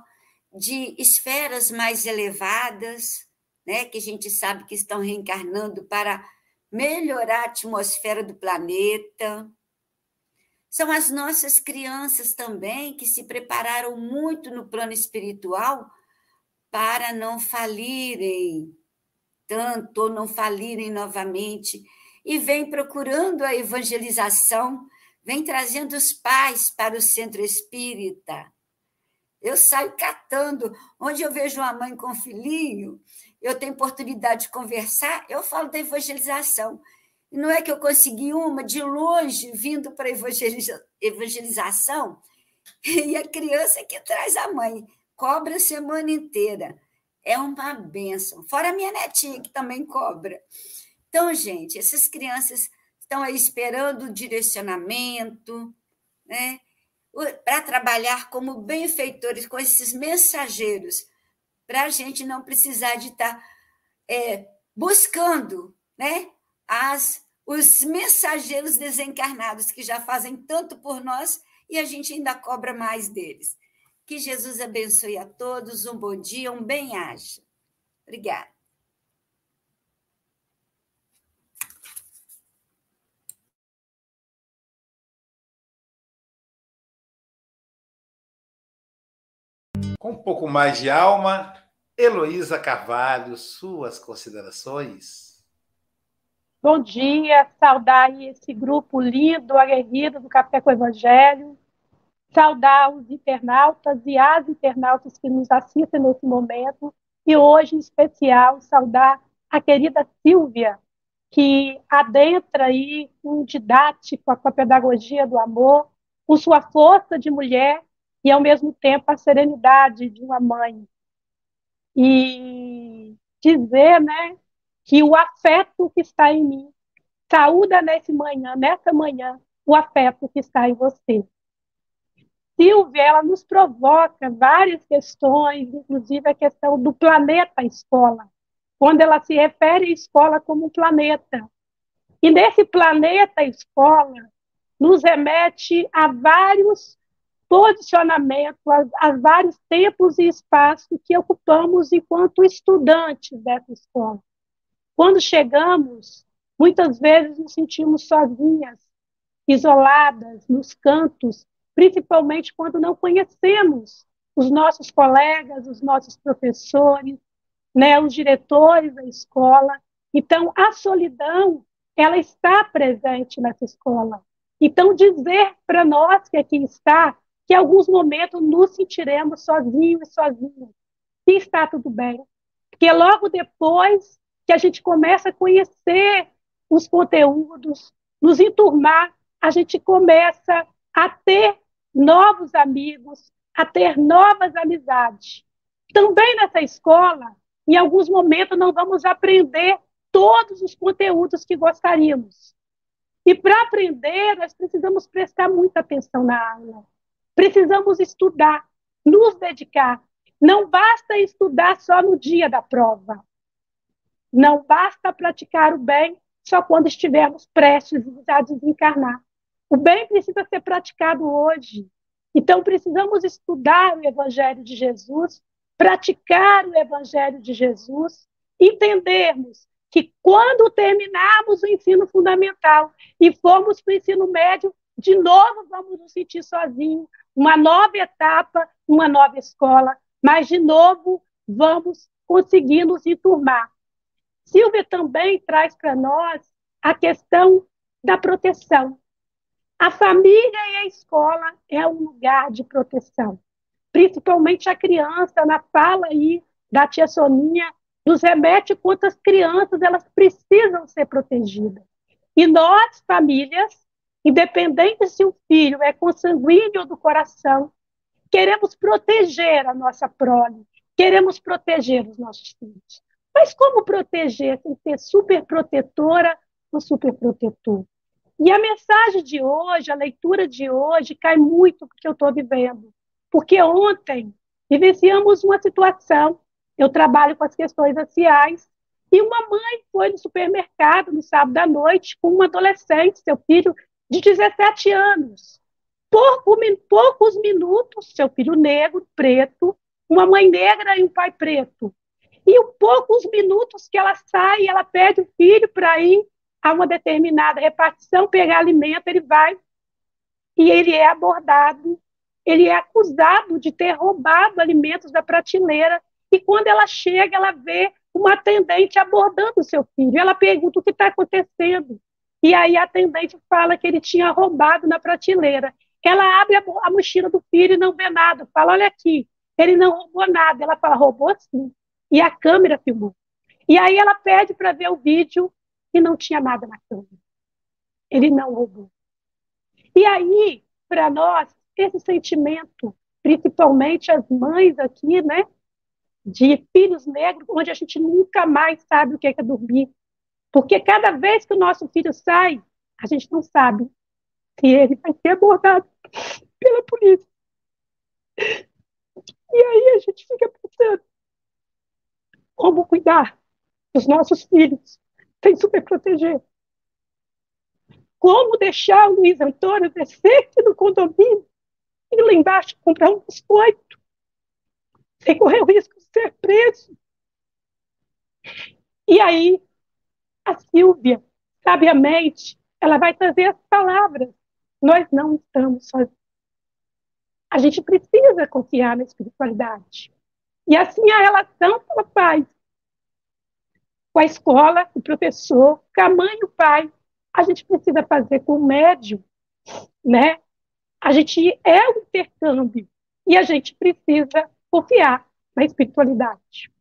de esferas mais elevadas, né, que a gente sabe que estão reencarnando para melhorar a atmosfera do planeta. São as nossas crianças também que se prepararam muito no plano espiritual para não falirem tanto ou não falirem novamente e vem procurando a evangelização, vem trazendo os pais para o centro espírita. Eu saio catando, onde eu vejo uma mãe com um filhinho, eu tenho oportunidade de conversar, eu falo da evangelização. E não é que eu consegui uma de longe, vindo para evangeliza evangelização, [laughs] e a criança que traz a mãe, cobra a semana inteira. É uma benção. Fora a minha netinha, que também cobra. Então, gente, essas crianças estão aí esperando o direcionamento, né? para trabalhar como benfeitores com esses mensageiros, para a gente não precisar de estar tá, é, buscando né, as, os mensageiros desencarnados que já fazem tanto por nós e a gente ainda cobra mais deles. Que Jesus abençoe a todos, um bom dia, um bem-aja. Obrigada. Com um pouco mais de alma, Heloísa Carvalho, suas considerações. Bom dia, saudar esse grupo lindo, aguerrido do Café com o Evangelho, saudar os internautas e as internautas que nos assistem nesse momento, e hoje, em especial, saudar a querida Silvia, que adentra aí um didático com a pedagogia do amor, com sua força de mulher e, ao mesmo tempo, a serenidade de uma mãe. E dizer né, que o afeto que está em mim saúda nesse manhã, nessa manhã, o afeto que está em você. Silvia, ela nos provoca várias questões, inclusive a questão do planeta escola, quando ela se refere à escola como um planeta. E nesse planeta escola, nos remete a vários posicionamento, a, a vários tempos e espaços que ocupamos enquanto estudantes dessa escola. Quando chegamos, muitas vezes nos sentimos sozinhas, isoladas, nos cantos, principalmente quando não conhecemos os nossos colegas, os nossos professores, né, os diretores da escola. Então, a solidão, ela está presente nessa escola. Então, dizer para nós que aqui está que alguns momentos nos sentiremos sozinhos e sozinhos. E está tudo bem. Porque logo depois que a gente começa a conhecer os conteúdos, nos enturmar, a gente começa a ter novos amigos, a ter novas amizades. Também nessa escola, em alguns momentos, não vamos aprender todos os conteúdos que gostaríamos. E para aprender, nós precisamos prestar muita atenção na aula. Precisamos estudar, nos dedicar. Não basta estudar só no dia da prova. Não basta praticar o bem só quando estivermos prestes a desencarnar. O bem precisa ser praticado hoje. Então, precisamos estudar o Evangelho de Jesus, praticar o Evangelho de Jesus, entendermos que quando terminarmos o ensino fundamental e formos para o ensino médio, de novo vamos nos sentir sozinhos, uma nova etapa, uma nova escola, mas, de novo, vamos conseguir nos enturmar. Silvia também traz para nós a questão da proteção. A família e a escola é um lugar de proteção, principalmente a criança, na fala aí da tia Soninha, nos remete quantas crianças elas precisam ser protegidas. E nós, famílias, Independente se o filho é consanguíneo do coração, queremos proteger a nossa prole, queremos proteger os nossos filhos. Mas como proteger sem ser superprotetora ou superprotetor? E a mensagem de hoje, a leitura de hoje, cai muito porque eu estou vivendo. Porque ontem vivenciamos uma situação, eu trabalho com as questões raciais, e uma mãe foi no supermercado no sábado à noite com um adolescente, seu filho de 17 anos. Pouco, poucos minutos, seu filho negro, preto, uma mãe negra e um pai preto. E em poucos minutos que ela sai, ela pede o filho para ir a uma determinada repartição, pegar alimento, ele vai e ele é abordado, ele é acusado de ter roubado alimentos da prateleira. E quando ela chega, ela vê uma atendente abordando o seu filho. Ela pergunta o que está acontecendo. E aí a atendente fala que ele tinha roubado na prateleira. Ela abre a, a mochila do filho e não vê nada. Fala, olha aqui, ele não roubou nada. Ela fala, roubou sim. E a câmera filmou. E aí ela pede para ver o vídeo e não tinha nada na câmera. Ele não roubou. E aí, para nós, esse sentimento, principalmente as mães aqui, né? de filhos negros, onde a gente nunca mais sabe o que é, que é dormir. Porque cada vez que o nosso filho sai, a gente não sabe se ele vai ser abordado pela polícia. E aí a gente fica pensando como cuidar dos nossos filhos sem superproteger. Como deixar o Luiz Antônio descer do condomínio e lá embaixo comprar um biscoito sem correr o risco de ser preso. E aí, a Silvia, sabiamente, ela vai trazer as palavras. Nós não estamos sozinhos. A gente precisa confiar na espiritualidade. E assim a relação que ela faz com a escola, o professor, com a mãe e o pai, a gente precisa fazer com o médium, né? A gente é o intercâmbio e a gente precisa confiar na espiritualidade.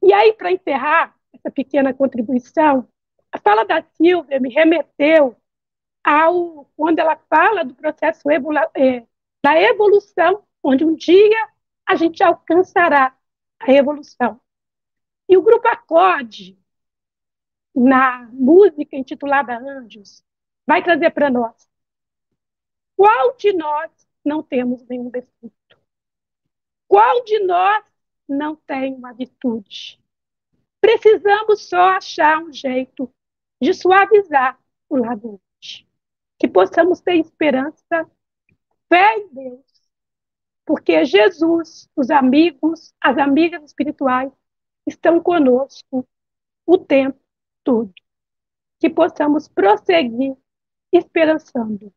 E aí, para encerrar essa pequena contribuição, a fala da Silvia me remeteu ao quando ela fala do processo é, da evolução, onde um dia a gente alcançará a evolução. E o grupo Acorde, na música intitulada Anjos, vai trazer para nós qual de nós não temos nenhum defeito? Qual de nós não tem uma virtude? Precisamos só achar um jeito de suavizar o lado hoje. Que possamos ter esperança, fé em Deus, porque Jesus, os amigos, as amigas espirituais estão conosco o tempo todo. Que possamos prosseguir esperançando.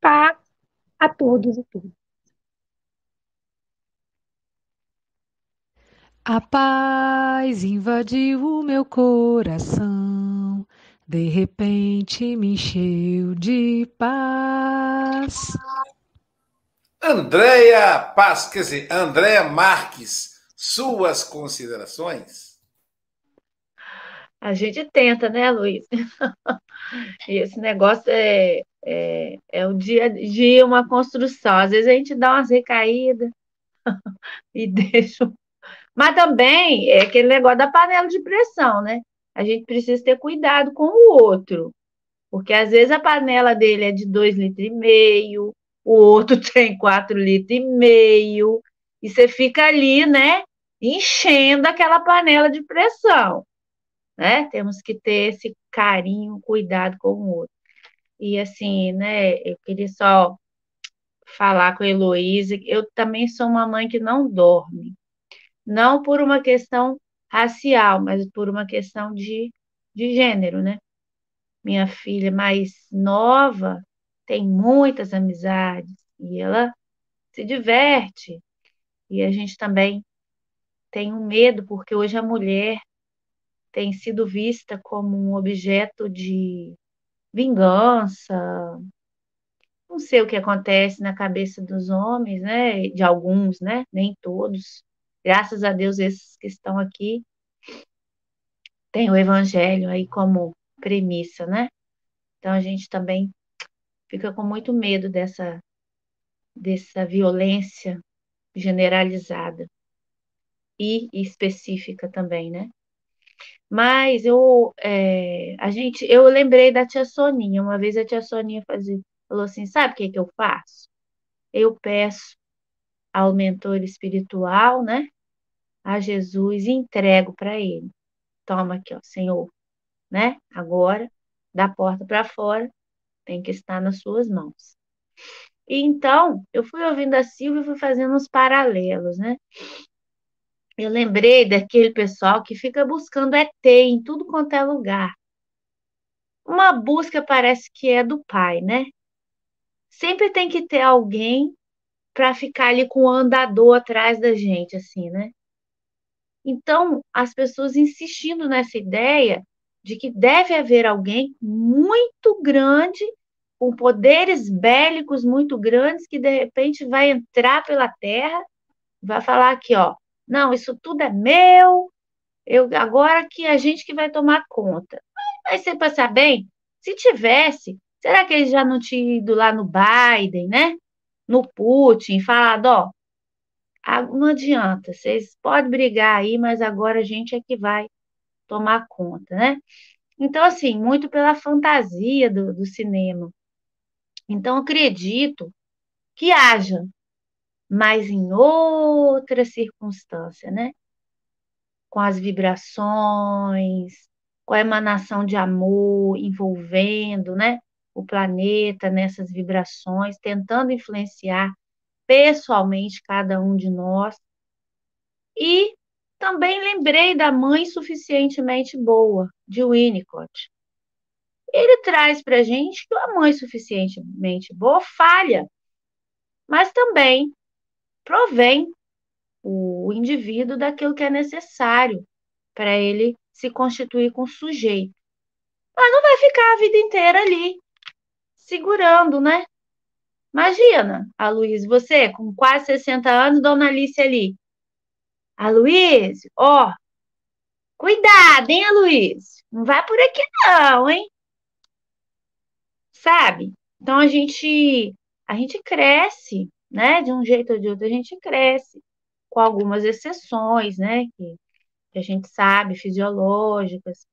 Paz a todos e todas. A paz invadiu o meu coração, de repente me encheu de paz. Andréia Paz, quer dizer, Andréia Marques, suas considerações? A gente tenta, né, Luiz? [laughs] e esse negócio é, é, é o dia a dia uma construção. Às vezes a gente dá umas recaídas [laughs] e deixa mas também é aquele negócio da panela de pressão, né? A gente precisa ter cuidado com o outro. Porque às vezes a panela dele é de dois litros e meio, o outro [laughs] tem quatro litros e meio, e você fica ali, né, enchendo aquela panela de pressão, né? Temos que ter esse carinho, cuidado com o outro. E assim, né, eu queria só falar com a Heloísa, eu também sou uma mãe que não dorme não por uma questão racial, mas por uma questão de, de gênero, né? Minha filha mais nova tem muitas amizades e ela se diverte. E a gente também um medo, porque hoje a mulher tem sido vista como um objeto de vingança. Não sei o que acontece na cabeça dos homens, né? De alguns, né? Nem todos. Graças a Deus, esses que estão aqui têm o evangelho aí como premissa, né? Então a gente também fica com muito medo dessa, dessa violência generalizada e específica também, né? Mas eu, é, a gente, eu lembrei da tia Soninha. Uma vez a tia Soninha fazia, falou assim: sabe o que, que eu faço? Eu peço ao mentor espiritual, né? A Jesus e entrego para ele. Toma aqui, ó, Senhor, né? Agora, da porta para fora, tem que estar nas suas mãos. E então, eu fui ouvindo a Silvia e fui fazendo uns paralelos, né? Eu lembrei daquele pessoal que fica buscando ET em tudo quanto é lugar. Uma busca parece que é do pai, né? Sempre tem que ter alguém para ficar ali com o andador atrás da gente, assim, né? Então, as pessoas insistindo nessa ideia de que deve haver alguém muito grande, com poderes bélicos muito grandes, que de repente vai entrar pela terra, vai falar aqui, ó, não, isso tudo é meu, eu agora que a gente que vai tomar conta. Mas você passar bem, se tivesse, será que eles já não tinham ido lá no Biden, né? no Putin, falado, ó, não adianta, vocês podem brigar aí, mas agora a gente é que vai tomar conta, né? Então, assim, muito pela fantasia do, do cinema. Então, acredito que haja, mas em outra circunstância, né? Com as vibrações, com a emanação de amor envolvendo, né? O planeta nessas vibrações, tentando influenciar pessoalmente cada um de nós. E também lembrei da Mãe Suficientemente Boa, de Winnicott. Ele traz para a gente que a mãe suficientemente boa falha, mas também provém o indivíduo daquilo que é necessário para ele se constituir com sujeito. Mas não vai ficar a vida inteira ali, segurando, né? Imagina, a Luiz, você com quase 60 anos, Dona Alice ali, Aloysio, ó, cuidado, hein, Aloysio? Não vai por aqui não, hein? Sabe? Então a gente a gente cresce, né? De um jeito ou de outro a gente cresce, com algumas exceções, né? Que, que a gente sabe, fisiológicas,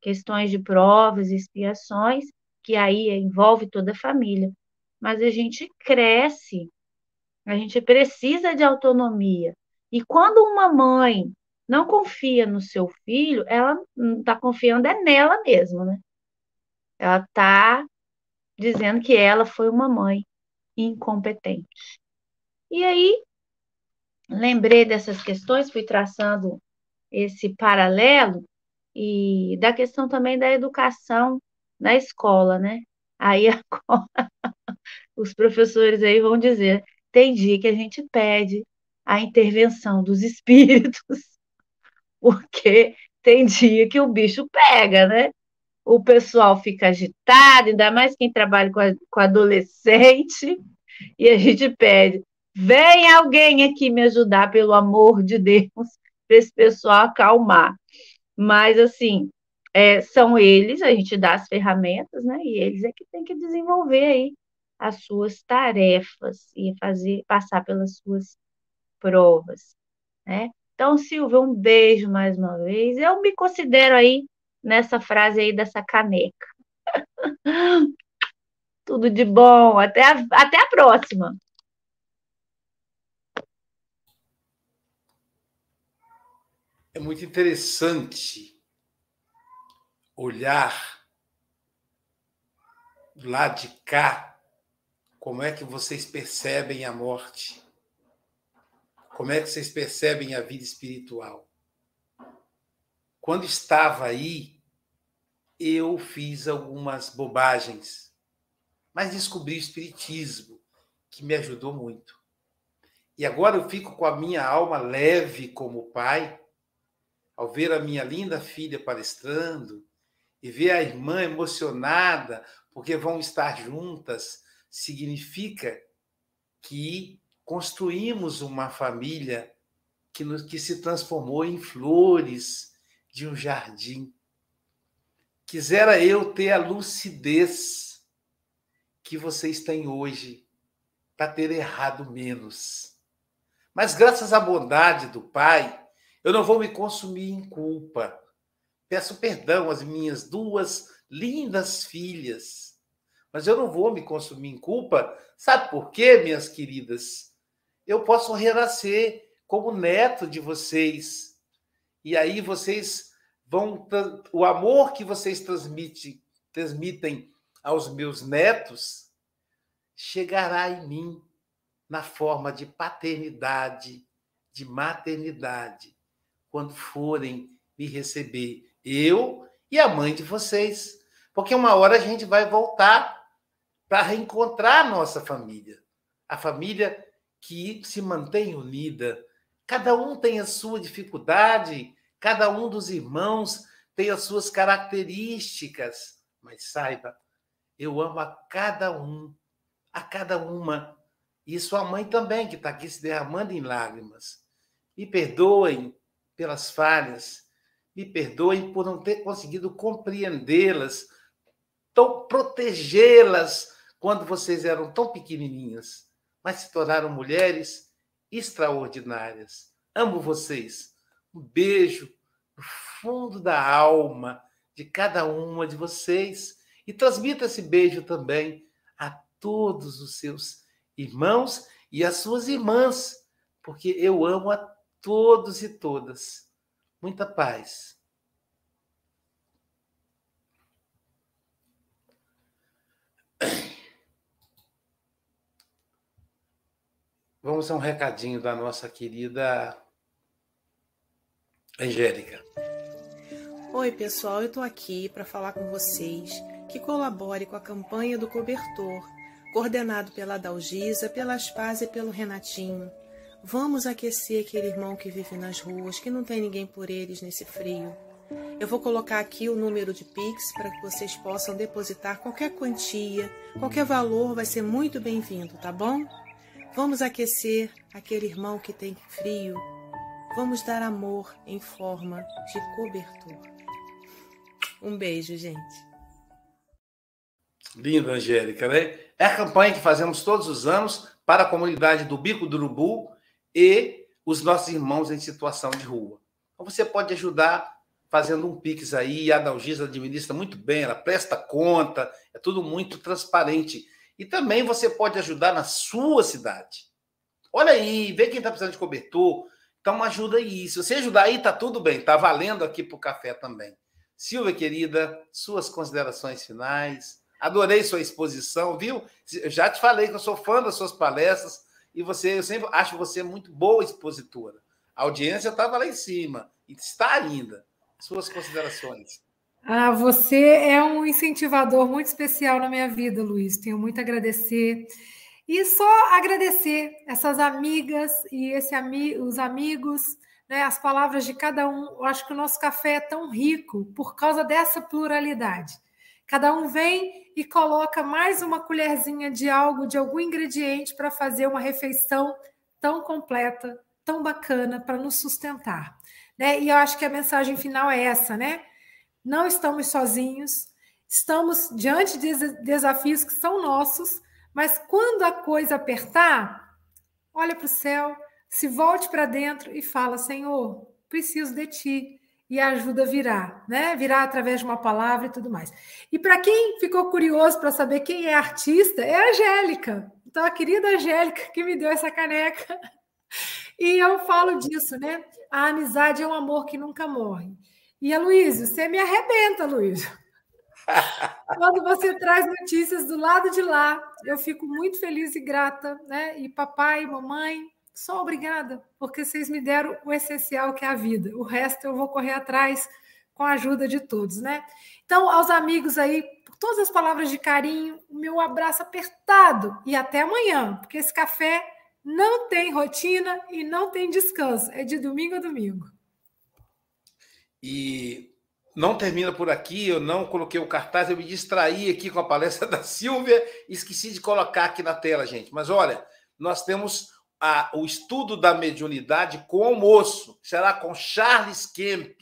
questões de provas expiações, que aí envolve toda a família. Mas a gente cresce, a gente precisa de autonomia. E quando uma mãe não confia no seu filho, ela não está confiando é nela mesma, né? Ela está dizendo que ela foi uma mãe incompetente. E aí, lembrei dessas questões, fui traçando esse paralelo e da questão também da educação na escola, né? Aí [laughs] agora, os professores aí vão dizer, tem dia que a gente pede a intervenção dos espíritos, [laughs] porque tem dia que o bicho pega, né? O pessoal fica agitado, ainda mais quem trabalha com, a, com adolescente, e a gente pede: vem alguém aqui me ajudar, pelo amor de Deus, para esse pessoal acalmar. Mas, assim, é, são eles, a gente dá as ferramentas, né? E eles é que tem que desenvolver aí as suas tarefas e fazer passar pelas suas provas, né? Então, Silvia, um beijo mais uma vez. Eu me considero aí nessa frase aí dessa caneca. [laughs] Tudo de bom. Até a, até a próxima. É muito interessante olhar lá de cá como é que vocês percebem a morte. Como é que vocês percebem a vida espiritual? Quando estava aí, eu fiz algumas bobagens, mas descobri o Espiritismo, que me ajudou muito. E agora eu fico com a minha alma leve como pai, ao ver a minha linda filha palestrando e ver a irmã emocionada porque vão estar juntas, significa que construímos uma família que, nos, que se transformou em flores de um jardim. Quisera eu ter a lucidez que vocês têm hoje para ter errado menos. Mas graças à bondade do Pai, eu não vou me consumir em culpa. Peço perdão às minhas duas lindas filhas, mas eu não vou me consumir em culpa. Sabe por quê, minhas queridas? eu posso renascer como neto de vocês. E aí vocês vão. O amor que vocês transmitem, transmitem aos meus netos chegará em mim na forma de paternidade, de maternidade, quando forem me receber, eu e a mãe de vocês. Porque uma hora a gente vai voltar para reencontrar a nossa família. A família que se mantém unida. Cada um tem a sua dificuldade, cada um dos irmãos tem as suas características, mas saiba, eu amo a cada um, a cada uma. E sua mãe também, que está aqui se derramando em lágrimas. Me perdoem pelas falhas, me perdoem por não ter conseguido compreendê-las, tão protegê-las quando vocês eram tão pequenininhas mas se tornaram mulheres extraordinárias. Amo vocês. Um beijo no fundo da alma de cada uma de vocês e transmita esse beijo também a todos os seus irmãos e as suas irmãs, porque eu amo a todos e todas. Muita paz. Vamos a um recadinho da nossa querida Angélica. Oi, pessoal, eu estou aqui para falar com vocês que colabore com a campanha do cobertor, coordenado pela Dalgisa, pela Paz e pelo Renatinho. Vamos aquecer aquele irmão que vive nas ruas, que não tem ninguém por eles nesse frio. Eu vou colocar aqui o número de Pix para que vocês possam depositar qualquer quantia, qualquer valor vai ser muito bem-vindo, tá bom? Vamos aquecer aquele irmão que tem frio. Vamos dar amor em forma de cobertor. Um beijo, gente. Linda, Angélica, né? É a campanha que fazemos todos os anos para a comunidade do Bico do Urubu e os nossos irmãos em situação de rua. Então você pode ajudar fazendo um Pix aí, a Dalgisa administra muito bem, ela presta conta, é tudo muito transparente. E também você pode ajudar na sua cidade. Olha aí, vê quem está precisando de cobertor. Então ajuda aí. Se você ajudar aí, tá tudo bem. Tá valendo aqui para o café também. Silvia, querida, suas considerações finais. Adorei sua exposição, viu? Já te falei que eu sou fã das suas palestras e você, eu sempre acho você muito boa expositora. A audiência estava lá em cima e está ainda. Suas considerações. Ah, você é um incentivador muito especial na minha vida, Luiz. Tenho muito a agradecer. E só agradecer essas amigas e esse ami os amigos, né, as palavras de cada um. Eu acho que o nosso café é tão rico por causa dessa pluralidade. Cada um vem e coloca mais uma colherzinha de algo, de algum ingrediente para fazer uma refeição tão completa, tão bacana para nos sustentar. Né? E eu acho que a mensagem final é essa, né? não estamos sozinhos, estamos diante de desafios que são nossos, mas quando a coisa apertar, olha para o céu, se volte para dentro e fala: Senhor, preciso de ti. E a ajuda virá, né? Virá através de uma palavra e tudo mais. E para quem ficou curioso para saber quem é artista, é a Angélica. Então, a querida Angélica que me deu essa caneca. [laughs] E eu falo disso, né? A amizade é um amor que nunca morre. E a Luiz, você me arrebenta, Luiz. Quando você traz notícias do lado de lá, eu fico muito feliz e grata, né? E papai, mamãe, só obrigada, porque vocês me deram o essencial que é a vida. O resto eu vou correr atrás com a ajuda de todos, né? Então, aos amigos aí, por todas as palavras de carinho, o meu abraço apertado e até amanhã, porque esse café não tem rotina e não tem descanso, é de domingo a domingo. E não termina por aqui, eu não coloquei o cartaz, eu me distraí aqui com a palestra [laughs] da Silvia esqueci de colocar aqui na tela, gente. Mas olha, nós temos a, o estudo da mediunidade com almoço, será com Charles Kemp.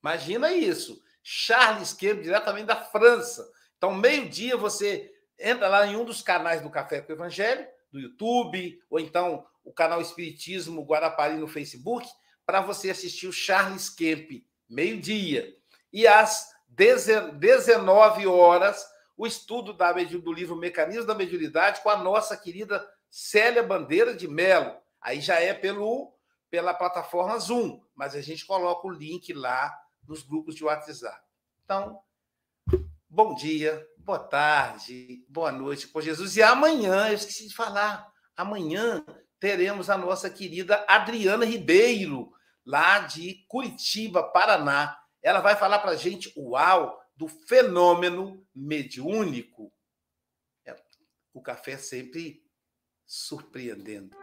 Imagina isso, Charles Kemp, diretamente da França. Então, meio-dia, você entra lá em um dos canais do Café com o Evangelho, do YouTube, ou então o canal Espiritismo Guarapari no Facebook, para você assistir o Charles Kemp meio-dia. E às 19 horas, o estudo da, do livro Mecanismo da Mediunidade com a nossa querida Célia Bandeira de Melo. Aí já é pelo, pela plataforma Zoom, mas a gente coloca o link lá nos grupos de WhatsApp. Então, bom dia, boa tarde, boa noite por Jesus. E amanhã, eu esqueci de falar, amanhã teremos a nossa querida Adriana Ribeiro, lá de Curitiba, Paraná. Ela vai falar para a gente, uau, do fenômeno mediúnico. É, o café sempre surpreendendo.